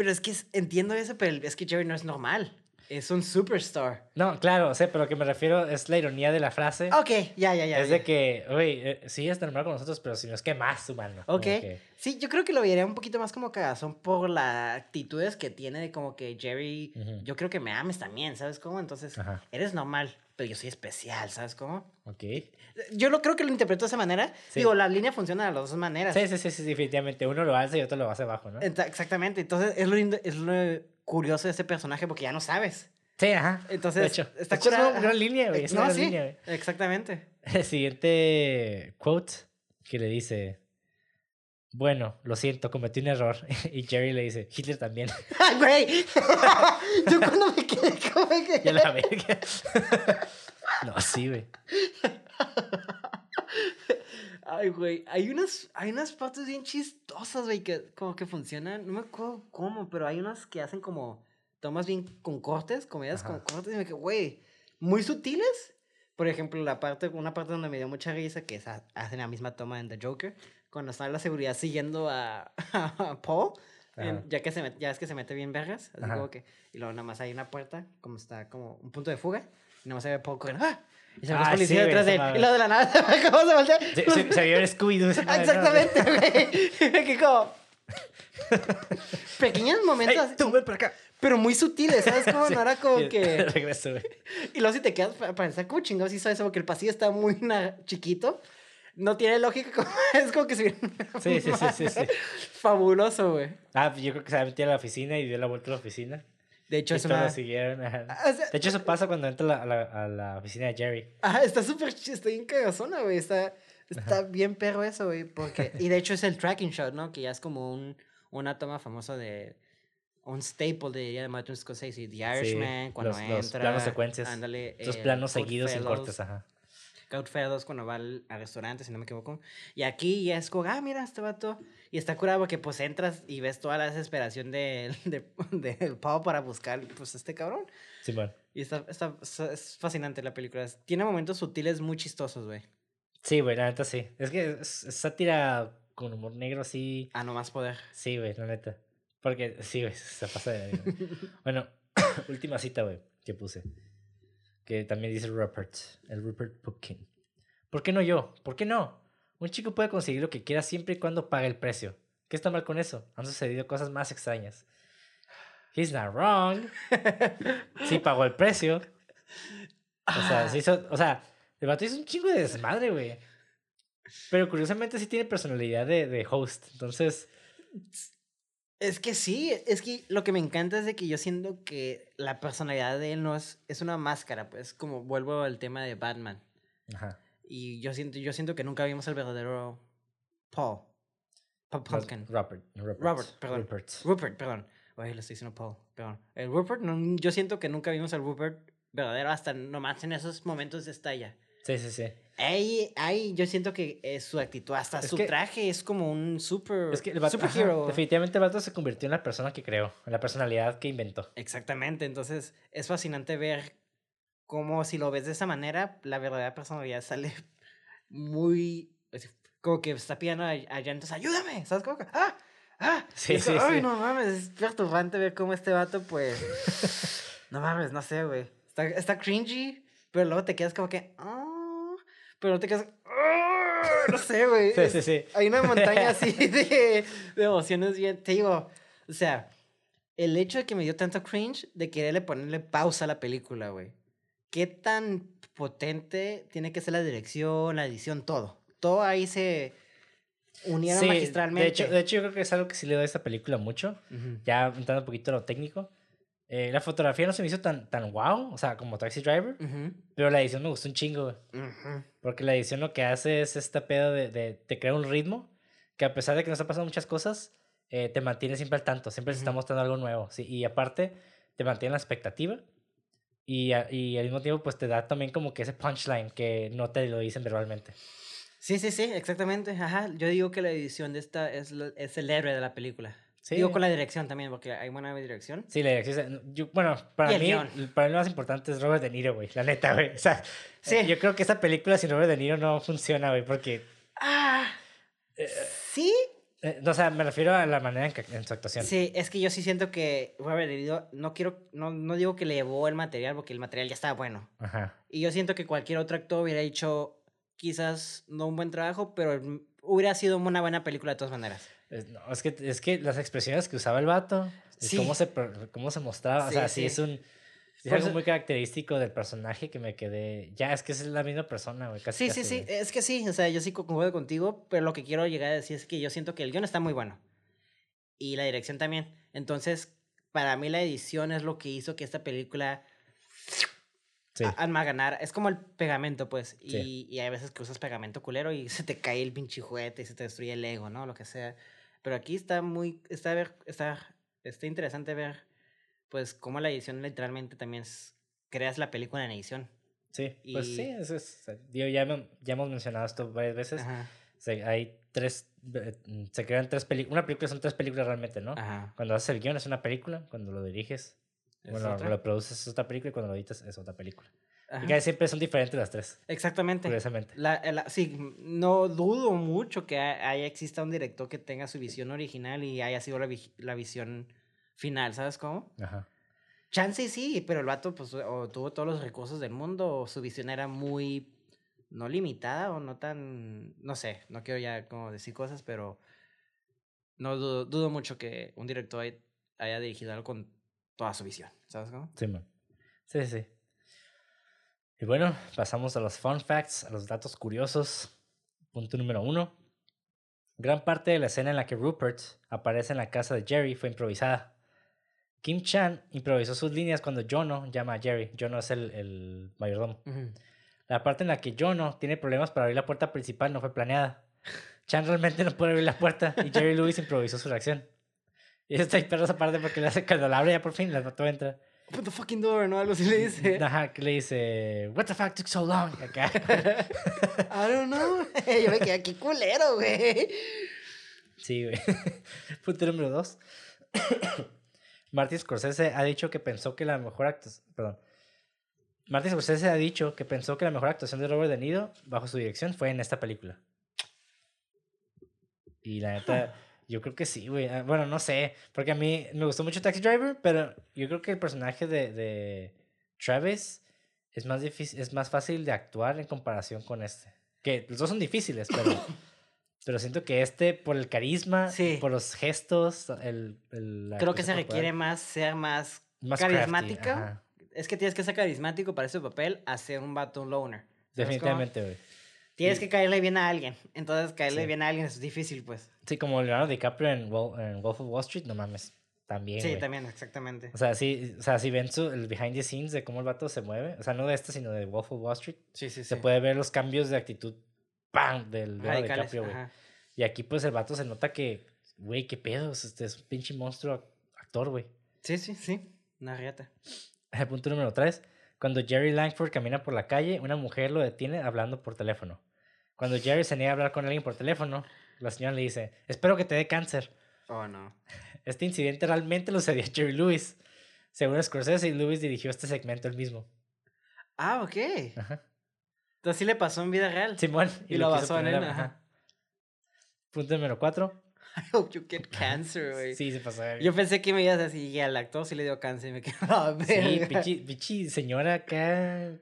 Pero es que entiendo eso, pero es que Jerry no es normal. Es un superstar. No, claro, sé, pero lo que me refiero es la ironía de la frase. Ok, ya, ya, ya. es ya. de que, oye, eh, sí es normal con nosotros, pero si no es que más humano. Ok. que- Sí, yo creo que lo vería un poquito más como cagazón por las actitudes que tiene de como que Jerry, yo creo que me ames también, ¿sabes cómo? Entonces, Ajá. eres normal, pero yo soy especial, ¿sabes cómo? Ok. Yo lo creo que lo interpreto de esa manera. Sí. Digo, la línea funciona de las dos maneras. Sí, sí, sí, sí, definitivamente. Uno lo alza y otro lo hace abajo, ¿no? Exactamente. Entonces, es lo, lindo- es lo curioso de ese personaje porque ya no sabes. Sí, ajá. Entonces, de hecho, está de hecho, es una gran línea, güey. Es no, una sí, línea, güey. exactamente. El [laughs] siguiente quote que le dice, bueno, lo siento, cometí un error. [laughs] Y Jerry le dice, Hitler también. ¡Ay, [laughs] güey! Yo cuando me quedé como que... ya la verga. no, sí, güey. [laughs] Ay, güey, hay unas, hay unas partes bien chistosas, güey, que como que funcionan, no me acuerdo cómo, pero hay unas que hacen como tomas bien con cortes, comedias con cortes, y me quedé, güey, muy sutiles. Por ejemplo, la parte, una parte donde me dio mucha risa, que es, ha- hacen la misma toma en The Joker, cuando está la seguridad siguiendo a, [laughs] a Paul, en- ya que se met- ya es que se mete bien vergas, así como que, y luego nada más hay una puerta, como está como un punto de fuga, y nada más se ve Paul corriendo, ¡ah! Y se Ah, sí, policías güey, detrás de él, y luego de la nada, ¿cómo [laughs] se voltea? Se, se, se vio en Scooby-Doo. ¿no? Exactamente, [laughs] güey. que como. Pequeños momentos, Ey, así, tú, ven para acá. pero muy sutiles, ¿sabes? Como [laughs] Sí, no era como que. Regreso, güey. Y luego si te quedas para pensar como chingados hizo eso, porque el pasillo está muy na- chiquito. No tiene lógica, como- es como que una Sí, sí, sí, sí, sí. Fabuloso, güey. Ah, yo creo que se va a meter a la oficina y dio la vuelta a la oficina. De hecho, es una. siguieron. Ah, o sea, De hecho, eso pasa cuando entra a la, a la, a la oficina de Jerry. Ajá, está súper está bien cagazona, güey. Está, está bien perro eso, güey. Porque... Y de hecho es el tracking shot, ¿no? Que ya es como un, una toma famosa de... Un staple de, de Martin Scorsese. The Irishman, cuando los- los entra... planos secuencias. Ándale. Eh, planos seguidos sin cortes, ajá. Goodfellas cuando va al, al restaurante, si no me equivoco. Y aquí ya es como, ah, mira, este vato. Y está curado porque pues entras y ves toda la desesperación del [laughs] de, del pavo para buscar pues este cabrón. Simón. Y está, está, está- es fascinante la película. Tiene momentos sutiles muy chistosos, güey. Sí, güey, la neta sí. Es que es, es sátira con humor negro así. A no más poder. Sí, güey, la neta. Porque sí, güey, se pasa de... verga. [laughs] bueno, [coughs] última cita, güey, que puse. Que también dice Rupert, el Rupert Pupkin. ¿Por qué no yo? ¿Por qué no? Un chico puede conseguir lo que quiera siempre y cuando pague el precio. ¿Qué está mal con eso? Han sucedido cosas más extrañas. He's not wrong. [laughs] Sí pagó el precio. O sea, se hizo, o sea, el vato hizo un chingo de desmadre, güey. Pero curiosamente sí tiene personalidad de, de host. Entonces, Es que sí, es que lo que me encanta es de que yo siento que la personalidad de él no es, es una máscara, pues como vuelvo al tema de Batman. ajá. Y yo siento, yo siento que nunca vimos el verdadero Paul. Paul Pumpkin. Robert, Robert. Robert, perdón. Rupert. Rupert, perdón. Oye, le estoy diciendo Paul, perdón. El Rupert, no, yo siento que nunca vimos al Rupert verdadero hasta nomás en esos momentos de estalla. Sí, sí, sí. Ahí, ahí yo siento que es su actitud, hasta Es su que- traje es como un super, Es que el vato, ajá, superhero. definitivamente el vato se convirtió en la persona que creó, en la personalidad que inventó. Exactamente, entonces es fascinante ver cómo si lo ves de esa manera, la verdadera personalidad sale [laughs] muy, como que está pidiendo a- allá, entonces ayúdame, ¿sabes cómo? que, ¡Ah! ¡Ah! Sí, es como, sí, Ay, sí. no mames, es perturbante ver cómo este vato, pues, [laughs] no mames, no sé, güey. Está, está cringy, pero luego te quedas como que, ah, pero no te quedas, ah, no sé, güey. [laughs] Sí, sí, sí. hay una montaña así de, de emociones bien. Te digo, o sea, el hecho de que me dio tanto cringe de quererle ponerle pausa a la película, güey. ¿Qué tan potente tiene que ser la dirección, la edición, todo? Todo ahí se unieron Sí, magistralmente. De hecho, de hecho, yo creo que es algo que sí le doy a esta película mucho. Ujú. Ya entrando un poquito a lo técnico. Eh, la fotografía no se me hizo tan, tan wow, o sea, como Taxi Driver, pero la edición me gustó un chingo, güey. Porque la edición lo que hace es este pedo de, de, te crea un ritmo que a pesar de que nos han pasado muchas cosas, eh, te mantiene siempre al tanto, siempre se está mostrando algo nuevo. Sí, y aparte, te mantiene la expectativa. Y, y al mismo tiempo, pues te da también como que ese punchline que no te lo dicen verbalmente. Sí, sí, sí, exactamente. Ajá. Yo digo que la edición de esta es, es el héroe de la película. Sí. Digo con la dirección también, porque hay buena dirección. Sí, la dirección. yo- bueno, para mí, para mí lo más importante es Robert De Niro, güey. La neta, güey. O sea, Sí. eh, yo creo que esta película sin Robert De Niro no funciona, güey. Porque, Ah, sí. Eh, o sea, me refiero a la manera en, que, en su actuación. Sí, es que yo sí siento que Robert De Niro, no quiero, no, no digo que le llevó el material, porque el material ya estaba bueno. Ajá. Y yo siento que cualquier otro actor hubiera hecho quizás no un buen trabajo, pero hubiera sido una buena película de todas maneras. Es, no, es que, es que las expresiones que usaba el vato, Sí. cómo, se, cómo se mostraba, o sea, sí, sí. es un... Es algo muy característico del personaje que me quedé... Ya, es que es la misma persona, güey. Casi, Sí, sí, casi, sí, güey. es que sí, o sea, yo sí concuerdo contigo, pero lo que quiero llegar a decir es que yo siento que el guion está muy bueno. Y la dirección también. Entonces, para mí la edición es lo que hizo que esta película Sí. ganar. Es como el pegamento, pues. Y, Sí. y hay veces que usas pegamento culero y [laughs] se te cae el pinche juguete y se te destruye el ego, ¿no? Lo que sea. Pero aquí está muy. Está, ver, está, está interesante ver, pues, cómo la edición literalmente también es. Creas la película en edición. Sí, pues y- sí, eso es... Digo, ya, ya hemos mencionado esto varias veces. Se, hay tres... eh, Se crean tres películas... Una película son tres películas realmente, ¿no? Ajá. Cuando haces el guion es una película, cuando lo diriges... ¿Es Bueno, otra? lo produces es otra película y cuando lo editas es otra película. Ajá. Y casi siempre son diferentes las tres, Exactamente. curiosamente. La, la- sí, no dudo mucho que ha- haya exista un director que tenga su visión original y haya sido la, la visión final, ¿sabes cómo? Ajá. Chance sí, pero el vato pues o tuvo todos los recursos del mundo o su visión era muy no limitada o no tan no sé, no quiero ya como decir cosas, pero no dudo, dudo mucho que un director hay- haya dirigido algo con toda su visión, ¿sabes cómo? Sí, man. Sí, sí. Y bueno, pasamos a los fun facts, a los datos curiosos. Punto número uno. Gran parte de la escena en la que Rupert aparece en la casa de Jerry fue improvisada. Kim Chan improvisó sus líneas cuando Jono llama a Jerry. Jono es el, el mayordomo. Ujú. La parte en la que Jono tiene problemas para abrir la puerta principal no fue planeada. Chan realmente no puede abrir la puerta y Jerry Lewis improvisó su reacción. Y está perro esa parte porque le hace cuando la abre ya por fin, la mató entra. Put the fucking door, ¿no? Algo así le dice. [laughs] Ajá, que le dice, What the fuck took so long? Acá. [laughs] I don't know. Yo me quedé aquí culero, güey. Sí, güey. [laughs] Punto número dos. Martin Scorsese ha dicho que pensó que la mejor actuación. Perdón. Martin Scorsese ha dicho que pensó que la mejor actuación de Robert De Niro bajo su dirección fue en esta película. Y la neta, yo creo que sí, güey. Ah, Bueno, no sé, porque a mí me gustó mucho Taxi Driver, pero yo creo que el personaje de, de Travis es más difícil, es más fácil de actuar en comparación con este. Que los dos son difíciles, pero, [coughs] pero siento que este, por el carisma, Sí. por los gestos, el, Creo que se requiere más ser más más ajá. Es que tienes que ser carismático para ese papel a ser un vato un loner. Definitivamente, güey. Tienes que caerle bien a alguien. Entonces, caerle Sí. bien a alguien es difícil, pues. Sí, como Leonardo DiCaprio en, Wol- en Wolf of Wall Street, no mames. También. sí, también, exactamente. O sea, sí, o sea, si ven su, el behind the scenes de cómo el vato se mueve, o sea, no de este, sino de Wolf of Wall Street, Sí, sí, sí. se puede ver los cambios de actitud, ¡pam! del Leonardo Radicales. DiCaprio, güey. Y aquí, pues, el vato se nota que, güey, qué pedos, este es un pinche monstruo actor, güey. Sí, sí, sí. Una riata. El punto número 3. Cuando Jerry Langford camina por la calle, una mujer lo detiene hablando por teléfono. Cuando Jerry se niega a hablar con alguien por teléfono, la señora le dice, espero que te dé cáncer. Oh, no. Este incidente realmente lo sucedió a [laughs] Jerry Lewis. Según Scorsese, Lewis dirigió este segmento él mismo. Ah, ok. Ajá. Entonces sí le pasó en vida real. Simón. Y lo quiso basó en él, ajá. Punto número 4. [laughs] I hope you get cancer, [laughs] güey. Sí, se pasó. Yo pensé que me ibas a decir, y al actor sí le dio cáncer y me [laughs] quedé, "Ah, Sí, verga". pichi, pichi señora acá.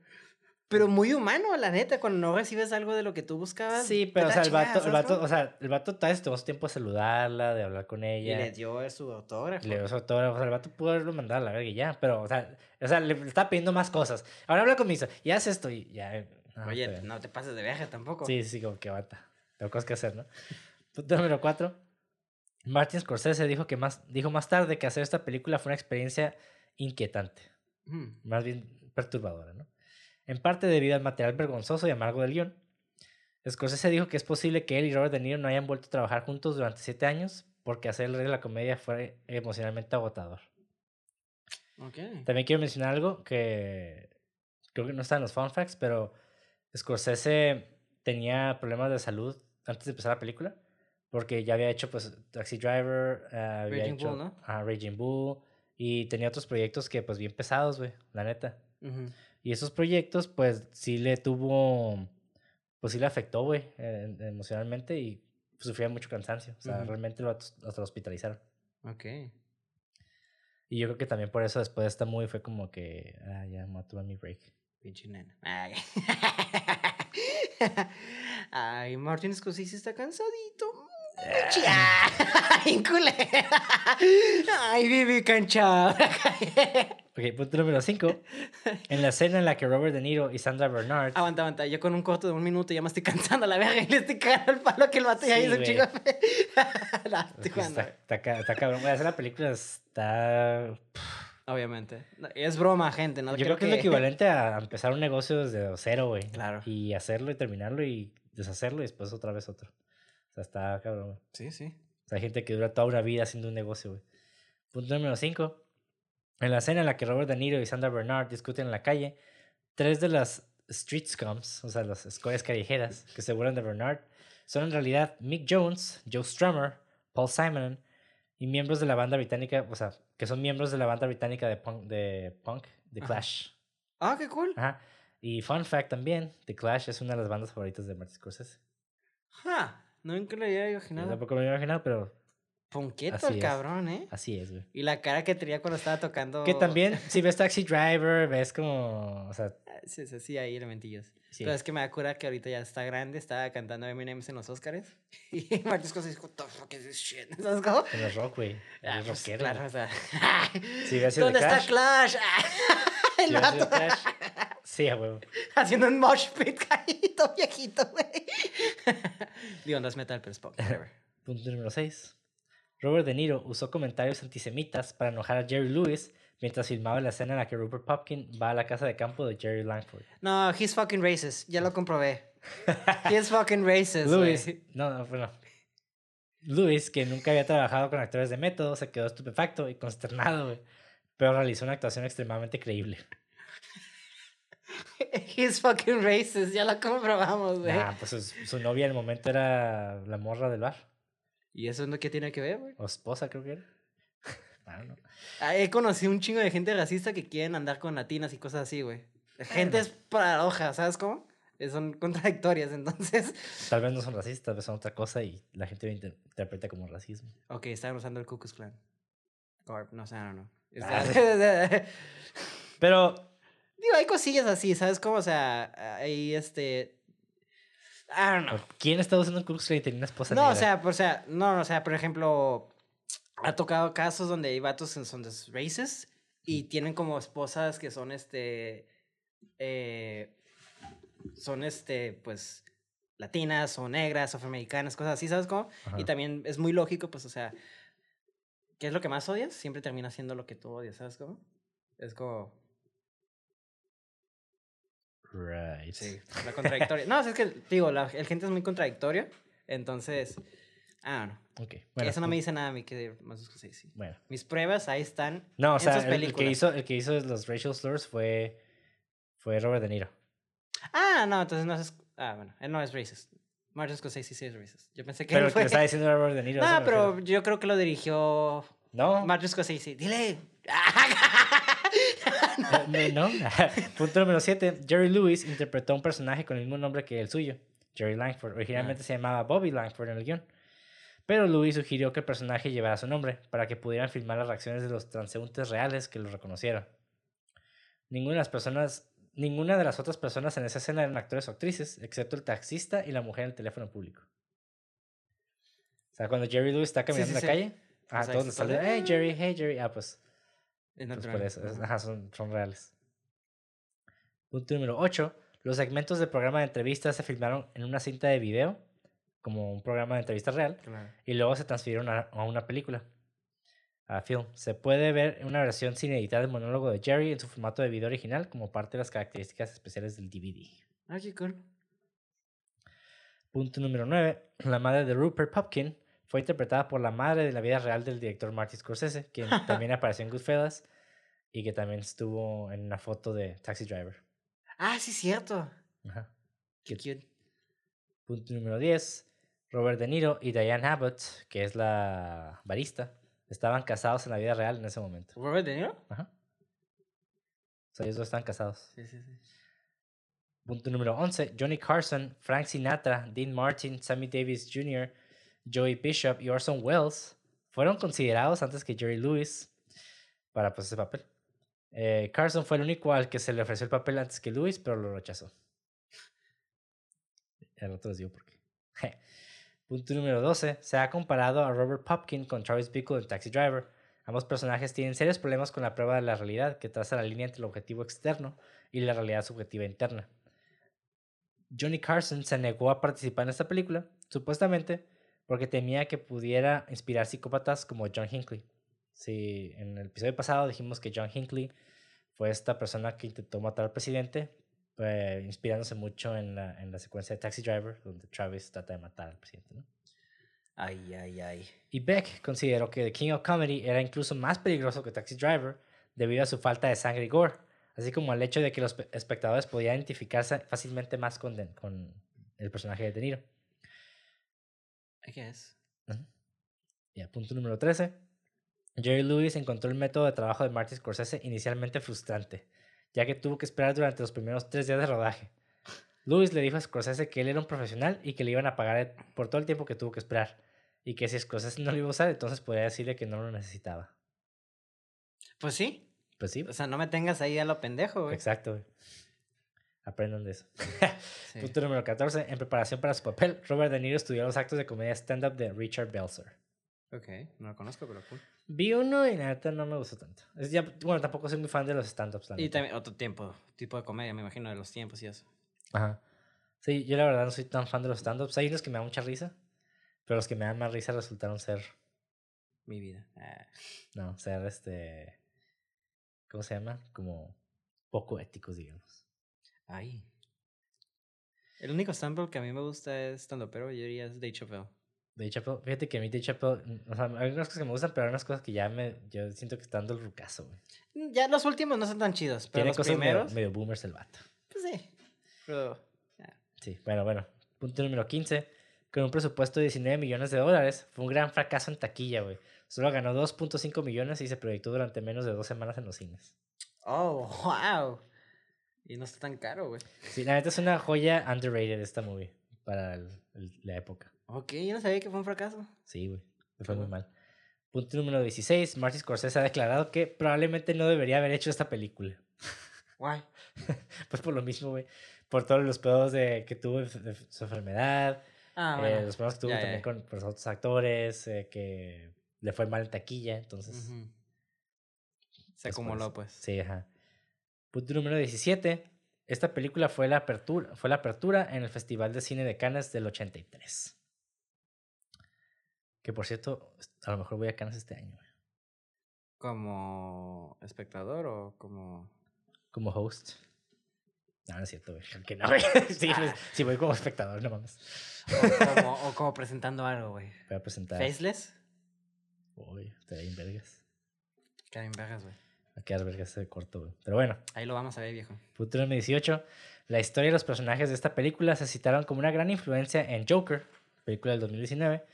Pero muy humano, la neta, cuando no recibes algo de lo que tú buscabas. Sí, pero o sea, el vato, el ¿sabes vato, o sea, el vato tal vez tomó su tiempo de saludarla, de hablar con Y ella. le dio su autógrafo. Le dio su autógrafo, o sea, el vato pudo haberlo mandado a la verga y ya, pero, o sea, o sea, le está pidiendo más cosas. Ahora habla conmigo, y haz esto y ya. No, Oye, no te pases de viaje tampoco. Sí, sí, como que bata. Tengo cosas que hacer, ¿no? Punto número cuatro. Martin Scorsese dijo que más, dijo más tarde que hacer esta película fue una experiencia inquietante, Ujú. más bien perturbadora, ¿no? En parte debido al material vergonzoso y amargo del guion. Scorsese dijo que es posible que él y Robert De Niro no hayan vuelto a trabajar juntos durante siete años porque hacer el rey de la comedia fue emocionalmente agotador. Ok. También quiero mencionar algo que creo que no está en los fun facts, pero Scorsese tenía problemas de salud antes de empezar la película, porque ya había hecho pues Taxi Driver, eh, había Raging hecho Bull, ¿no? Raging Bull y tenía otros proyectos que pues bien pesados, güey, la neta. Y esos proyectos pues sí le tuvo, pues sí le afectó, güey, eh, emocionalmente y sufría mucho cansancio, o sea, realmente lo, hasta lo hospitalizaron. Ok. Y yo creo que también por eso después de esta movie fue como que, ah, ya me voy a tomar mi break. Pinche nena. Ay. [laughs] Ay, Martin Scorsese está cansadito. Muchi- [laughs] Ay, culera. Ay, Vivi cancha. [laughs] Ok, punto número 5. En la escena en la que Robert De Niro y Sandra Bernard. Aguanta, aguanta. Yo con un corto de un minuto ya me estoy cansando a la verga y le estoy cagando el palo que el vato ya hizo un No, estoy jugando, está, está, ca- está cabrón. Güey, hacer la película está. Obviamente. Es broma, gente. No Yo creo que es lo que equivalente a empezar un negocio desde cero, güey. Claro. Y hacerlo y terminarlo y deshacerlo y después otra vez otro. O sea, está cabrón. güey. Sí, sí. O sea, hay gente que dura toda una vida haciendo un negocio, güey. Punto número 5. En la escena en la que Robert De Niro y Sandra Bernard discuten en la calle, tres de las street scums, o sea, las escorias callejeras que se burlan de Bernard, son en realidad Mick Jones, Joe Strummer, Paul Simon y miembros de la banda británica, o sea, que son miembros de la banda británica de punk, de punk The Ajá. Clash. Ah, qué cool. Ajá. Y fun fact también, The Clash es una de las bandas favoritas de Martin Scorsese. Ja, nunca lo había Yo imaginado. tampoco me había imaginado, pero Ponqueto el es. cabrón, ¿eh? así es, güey. Y la cara que tenía cuando estaba tocando. Que también, si ves Taxi Driver, ves como, o sea, Ah, Sí, sí, sí, hay elementillos. sí. Pero es que me da cura que ahorita ya está grande, estaba cantando Eminem en los Oscars. [laughs] Y Martin Scorsese dijo, the fuck is this shit? [laughs] ¿Sabes cómo? En el rock, güey. Ah, Es pues, rockero. claro, o sea. [laughs] Sido ¿Dónde está Clash, El vato Clash, Sí, a huevo. haciendo un mosh pit caído, viejito, güey. Digo, no es metal, pero es pop. Punto número 6. Robert De Niro usó comentarios antisemitas para enojar a Jerry Lewis mientras filmaba la escena en la que Rupert Popkin va a la casa de campo de Jerry Langford. No, he's fucking racist. Ya lo comprobé. He's [laughs] fucking racist. Lewis, no, no, bueno. Lewis, que nunca había trabajado con actores de método, se quedó estupefacto y consternado, güey. Pero realizó una actuación extremadamente creíble. [laughs] He's fucking racist. Ya lo comprobamos, güey. Ah, pues su, su novia en el momento era la morra del bar. ¿Y eso no qué tiene que ver, güey? O esposa, creo que era. [laughs] Ah, no. Ah, He conocido un chingo de gente racista que quieren andar con latinas y cosas así, güey. Gente es paradoja, ¿sabes cómo? Eh, Son contradictorias, [laughs] entonces. Tal vez no son racistas, tal vez son otra cosa y la gente lo inter- interpreta como racismo. Ok, estaban usando el Ku Klux Klan. Or, no sé, no, no. Ah, [laughs] Digo, Pero, hay cosillas así, ¿sabes cómo? O sea, hay este. I don't know. ¿quién está usando un Ku Klux Klan y tenía una esposa No, o sea, por, o sea, no, o sea, por ejemplo, ha tocado casos donde hay vatos que son des- racist y tienen como esposas que son este, eh, son este, pues, latinas o negras, o afroamericanas, cosas así, ¿sabes cómo? Ajá. Y también es muy lógico, pues, o sea, ¿qué es lo que más odias? Siempre termina siendo lo que tú odias, ¿sabes cómo? Es como, Right. sí, la contradictoria. no, es que, digo, la el gente es muy contradictoria, entonces, ah, no. Ok. Bueno, Eso no me dice nada a mí que más sí, sí. Bueno. Mis pruebas ahí están. No, o en sea, sus el- el, que hizo, el que hizo los racial slurs fue, fue Robert De Niro. Ah, no, entonces no es. Ah, bueno, él no es racist. Martin Scorsese sí es racist. Yo pensé que Pero él el que fue. estaba diciendo era Robert De Niro. [laughs] No, pero yo creo que lo dirigió No. Martin Scorsese. Dile. [laughs] Eh, no. [laughs] Punto número 7. Jerry Lewis interpretó un personaje con el mismo nombre que el suyo, Jerry Langford. Originalmente se llamaba Bobby Langford en el guion. Pero Lewis sugirió que el personaje llevara su nombre para que pudieran filmar las reacciones de los transeúntes reales que lo reconocieron. Ninguna de las personas Ninguna de las otras personas en esa escena eran actores o actrices, excepto el taxista y la mujer en el teléfono público. O sea, cuando Jerry Lewis está caminando sí, en la sí. calle, ah, todos le salen, hey Jerry, hey Jerry. Ah, pues, Es natural. por eso. es- Ajá. Ajá, son, son reales. Punto número 8. Los segmentos del programa de entrevistas se filmaron en una cinta de video, como un programa de entrevista real, Claro. y luego se transfirieron a, a una película, a film. Se puede ver una versión sin editar del monólogo de Jerry en su formato de video original como parte de las características especiales del DVD. Ah, qué cool. Punto número 9. La madre de Rupert Pupkin fue interpretada por la madre de la vida real del director Marty Scorsese, quien [laughs] también apareció en Goodfellas y que también estuvo en una foto de Taxi Driver. Ah, sí, cierto. Ajá. Qué- cute. Punto número 10. Robert De Niro y Diane Abbott, que es la barista, estaban casados en la vida real en ese momento. ¿Robert De Niro? Ajá. O sea, ellos dos están casados. Sí, sí, sí. Punto número 11. Johnny Carson, Frank Sinatra, Dean Martin, Sammy Davis Jr., Joey Bishop y Orson Welles fueron considerados antes que Jerry Lewis para pues, ese papel. Eh, Carson fue el único al que se le ofreció el papel antes que Lewis, pero lo rechazó. El otro les digo por qué. Punto número 12. Se ha comparado a Robert Popkin con Travis Bickle en Taxi Driver. Ambos personajes tienen serios problemas con la prueba de la realidad que traza la línea entre el objetivo externo y la realidad subjetiva interna. Johnny Carson se negó a participar en esta película, supuestamente porque temía que pudiera inspirar psicópatas como John Hinckley. Sí, en el episodio pasado dijimos que John Hinckley fue esta persona que intentó matar al presidente, eh, inspirándose mucho en la, en la secuencia de Taxi Driver, donde Travis trata de matar al presidente. ¿no? Ay, ay, ay. Y Beck consideró que The King of Comedy era incluso más peligroso que Taxi Driver debido a su falta de sangre y gore, así como al hecho de que los pe- espectadores podían identificarse fácilmente más con, De- con el personaje de De Niro. I guess. Ya, punto número 13. Jerry Lewis encontró el método de trabajo de Martin Scorsese inicialmente frustrante, ya que tuvo que esperar durante los primeros tres días de rodaje. Lewis le dijo a Scorsese que él era un profesional y que le iban a pagar por todo el tiempo que tuvo que esperar, y que si Scorsese no lo iba a usar, entonces podría decirle que no lo necesitaba. Pues sí. Pues sí, O sea, no me tengas ahí a lo pendejo, güey. exacto. güey. Aprendan de eso. [laughs] Sí. Punto número 14. En preparación para su papel, Robert De Niro estudió los actos de comedia stand-up de Richard Belzer. Ok, no lo conozco, pero cool. Vi uno y la neta no me gustó tanto. Es ya, bueno, tampoco soy muy fan de los stand-ups. Y también otro tiempo, tipo de comedia, me imagino, de los tiempos y eso. Ajá. Sí, yo la verdad no soy tan fan de los stand-ups. Hay unos que me dan mucha risa, pero los que me dan más risa resultaron ser, Mi vida. Ah, no, ser este, ¿cómo se llama? Como poco éticos, digamos. Ay. El único stand que a mí me gusta es stand pero yo diría es Dave Chappelle. Dave Chappelle, fíjate que a mí Dave Chappelle, mm, o sea, hay unas cosas que me gustan, pero hay unas cosas que ya me, yo siento que está dando el rucazo, güey. Mm, Ya los últimos no son tan chidos, pero Tiene los cosas medio, primeros, medio boomers el vato. pues sí. Pero Sí, bueno, bueno. Punto número 15. Con un presupuesto de 19 millones de dólares, fue un gran fracaso en taquilla, güey. Solo ganó 2.5 millones y se proyectó durante menos de dos semanas en los cines. Oh, [laughs] wow. Y no está tan caro, güey. Sí, la neta es una joya underrated esta movie para el- el- la época. Ok, yo no sabía que fue un fracaso. Sí, güey. Le fue muy mal. Punto número 16. Martin Scorsese ha declarado que probablemente no debería haber hecho esta película. [laughs] Guay. [laughs] Pues por lo mismo, güey. Por todos los pedos de, que tuvo de su enfermedad. Ah, eh, bueno. los problemas que tuvo ya, también ya. con, los otros actores. eh, que le fue mal en taquilla. Entonces. Se pues, acumuló, pues. Sí, ajá. Punto número 17. Esta película fue la apertura, fue la apertura en el Festival de Cine de Cannes del 83. Que por cierto, a lo mejor voy a Cannes este año, güey, ¿Como espectador o como...? como host. No, no es cierto, güey. Que no, güey. [laughs] Sí, pues, sí, voy como espectador, no mames. O como, o como presentando algo, güey. Voy a presentar. ¿Faceless? Uy, te en vergas. Karen Vergas, güey. A quedar vergas ese corto, güey. Pero bueno. Ahí lo vamos a ver, viejo. Número 18. La historia y los personajes de esta película se citaron como una gran influencia en Joker, película del 2019,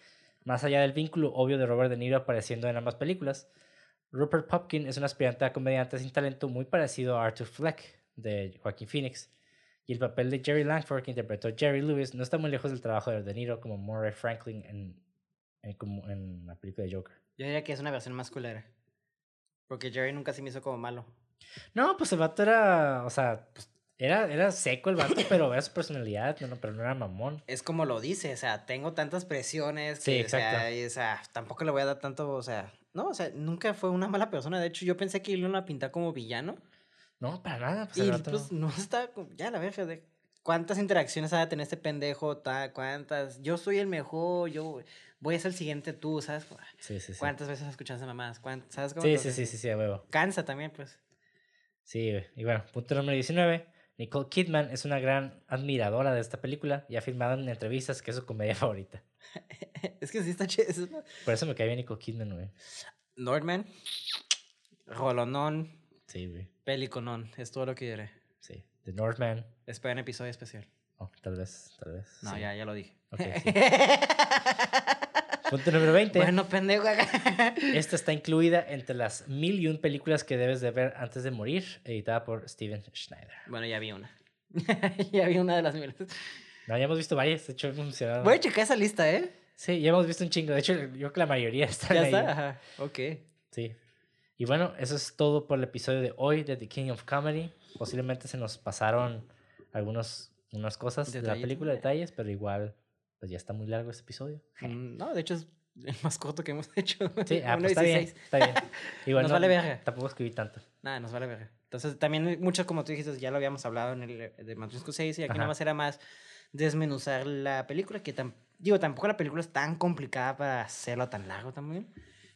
más allá del vínculo obvio de Robert De Niro apareciendo en ambas películas. Rupert Pupkin es un aspirante a comediante sin talento muy parecido a Arthur Fleck de Joaquin Phoenix. Y el papel de Jerry Langford, que interpretó Jerry Lewis, no está muy lejos del trabajo de De Niro como Murray Franklin en, en, como en la película de Joker. Yo diría que es una versión más culera. Porque Jerry nunca se me hizo como malo. No, pues el vato era, o sea, pues, Era, era seco el vato, pero era su personalidad, no, no, pero no era mamón. Es como lo dice, o sea, tengo tantas presiones Sí, que, o sea, exacto. y, o sea, tampoco le voy a dar tanto, o sea, no, o sea, nunca fue una mala persona. De hecho, yo pensé que iban a pintar como villano. No, para nada. Pues, y el pues no. no está, ya la verga, de cuántas interacciones ha de tener este pendejo, ta, cuántas, yo soy el mejor, yo voy a ser el siguiente tú, ¿sabes? Sí, sí, sí. ¿Cuántas veces escuchaste mamás? ¿Cuántas, ¿Sabes cómo? Sí, sí, sí, sí, sí, a huevo. Cansa también, pues. Sí, güey. Y bueno, punto número 19. Nicole Kidman es una gran admiradora de esta película y ha afirmado en entrevistas que es su comedia [laughs] favorita. es que sí está chido. es una- Por eso me cae bien Nicole Kidman, güey. Nordman, Rolonón, Sí, güey. Peliconón, es todo lo que diré. Sí. The Northman. Esperen episodio especial. Oh, tal vez, tal vez. No, sí. ya, ya lo dije. Ok, sí. [laughs] Punto número 20. bueno, pendejo. [laughs] Esta está incluida entre las mil y un películas que debes de ver antes de morir, editada por Steven Schneider. bueno, ya vi una. [laughs] ya vi una de las miles. No, ya hemos visto varias, de hecho hemos mencionado. Voy a checar esa lista, ¿eh? Sí, ya hemos visto un chingo. De hecho, yo creo que la mayoría [laughs] están Ya ahí. está. Ajá. Ok. Sí. Y bueno, eso es todo por el episodio de hoy de The King of Comedy. Posiblemente se nos pasaron algunos, unas cosas de la película, detalles, pero igual, pues ya está muy largo este episodio. Mm, No, de hecho es el más corto que hemos [laughs] hecho. Sí, ah, pues está bien, 16. está bien. [laughs] Igual Nos no- vale verga. Tampoco escribí tanto. Nada, nos vale ver. Entonces, también mucho, como tú dijiste, ya lo habíamos hablado en el de Matrix 6 y aquí Ajá. nada más era más desmenuzar la película, que tam- digo, tampoco la película es tan complicada para hacerlo tan largo también.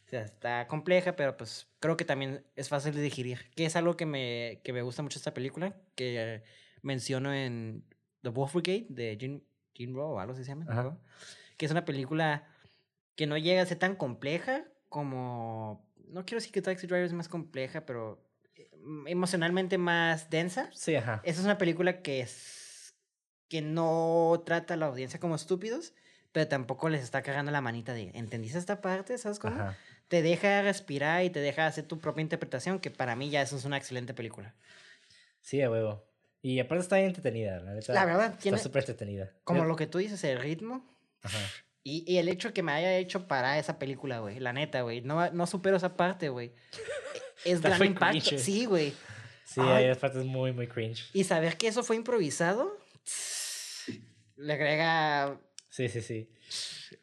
O sea, está compleja, pero pues creo que también es fácil de digerir, que es algo que me, que me gusta mucho esta película, que menciono en The Wolf Brigade de Gene, Gene Rowe o algo así se llama, que es una película que no llega a ser tan compleja como, no quiero decir que Taxi Driver es más compleja, pero eh, emocionalmente más densa. Sí, ajá. Esa es una película que es que no trata a la audiencia como estúpidos, pero tampoco les está cagando la manita de, ¿entendiste esta parte? ¿Sabes cómo? Ajá. Te deja respirar y te deja hacer tu propia interpretación, que para mí ya eso es una excelente película. Sí, a huevo. Y aparte está bien entretenida, la neta. La verdad, Está súper entretenida. como Yo- lo que tú dices, el ritmo Ajá. y, y el hecho que me haya hecho parar esa película, güey. La neta, güey. No, no supero esa parte, güey. Es Está gran impacto. cringe. Sí, güey. Sí, Ay. hay partes muy, muy cringe. Y saber que eso fue improvisado, le agrega Sí, sí, sí.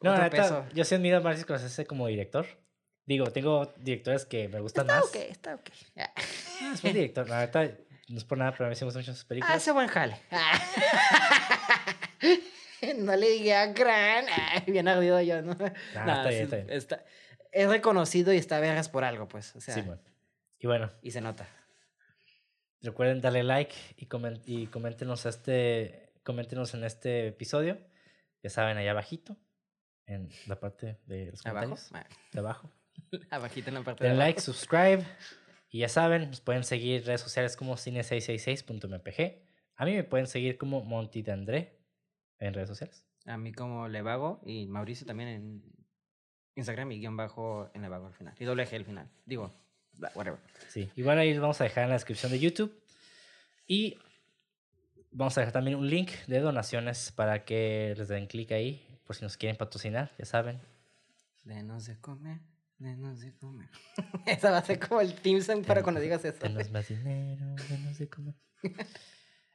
No, la neta, peso. yo sí admiro a Marcy Scorsese como director. Digo, tengo directores que me gustan Está más. ok, está ok. Ah, es buen director. La neta, no es por nada, pero a mí sí me gustan mucho sus películas. Hace buen jale. [laughs] no le diga a gran. Ay, bien ardido yo, ¿no? está bien, está bien. está- es reconocido y está vergas por algo, pues. O sea, Sí, bueno. Y bueno, y se nota. recuerden darle like y, comen- y coméntenos, este, coméntenos en este episodio. Ya saben, allá abajito, en la parte de los Abajo. comentarios. Ah, De abajo. [laughs] Abajito en la parte de Den abajo. like, subscribe. Y ya saben, nos pueden seguir redes sociales como cine666.mpg. A mí me pueden seguir como Monty de André en redes sociales. A mí como Levago y Mauricio también en Instagram y guion bajo en Levago al final. Y doble G al final. Digo, whatever. Sí, igual ahí los vamos a dejar en la descripción de YouTube. Y vamos a dejar también un link de donaciones para que les den clic ahí por si nos quieren patrocinar, ya saben. Denos de comer, denos de comer. Esa va a ser como el team song para cuando digas eso. Denos más dinero, denos [laughs] de comer.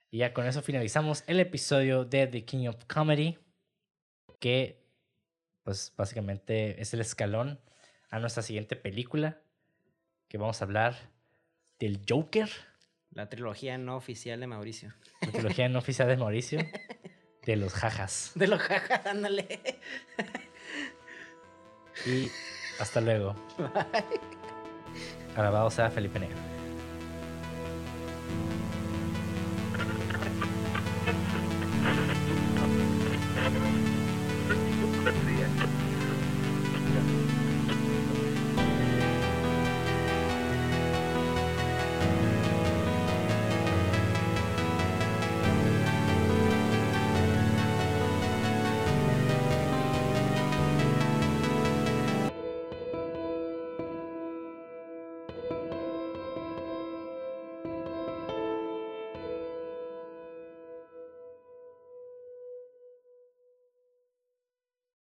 y ya con eso finalizamos el episodio de The King of Comedy, que pues básicamente es el escalón a nuestra siguiente película, que vamos a hablar del Joker, La trilogía no oficial de Mauricio. la trilogía no oficial de Mauricio, [laughs] de los jajas. De los jajas, ándale. Y hasta luego. [laughs] Alabado sea Felipe Negro.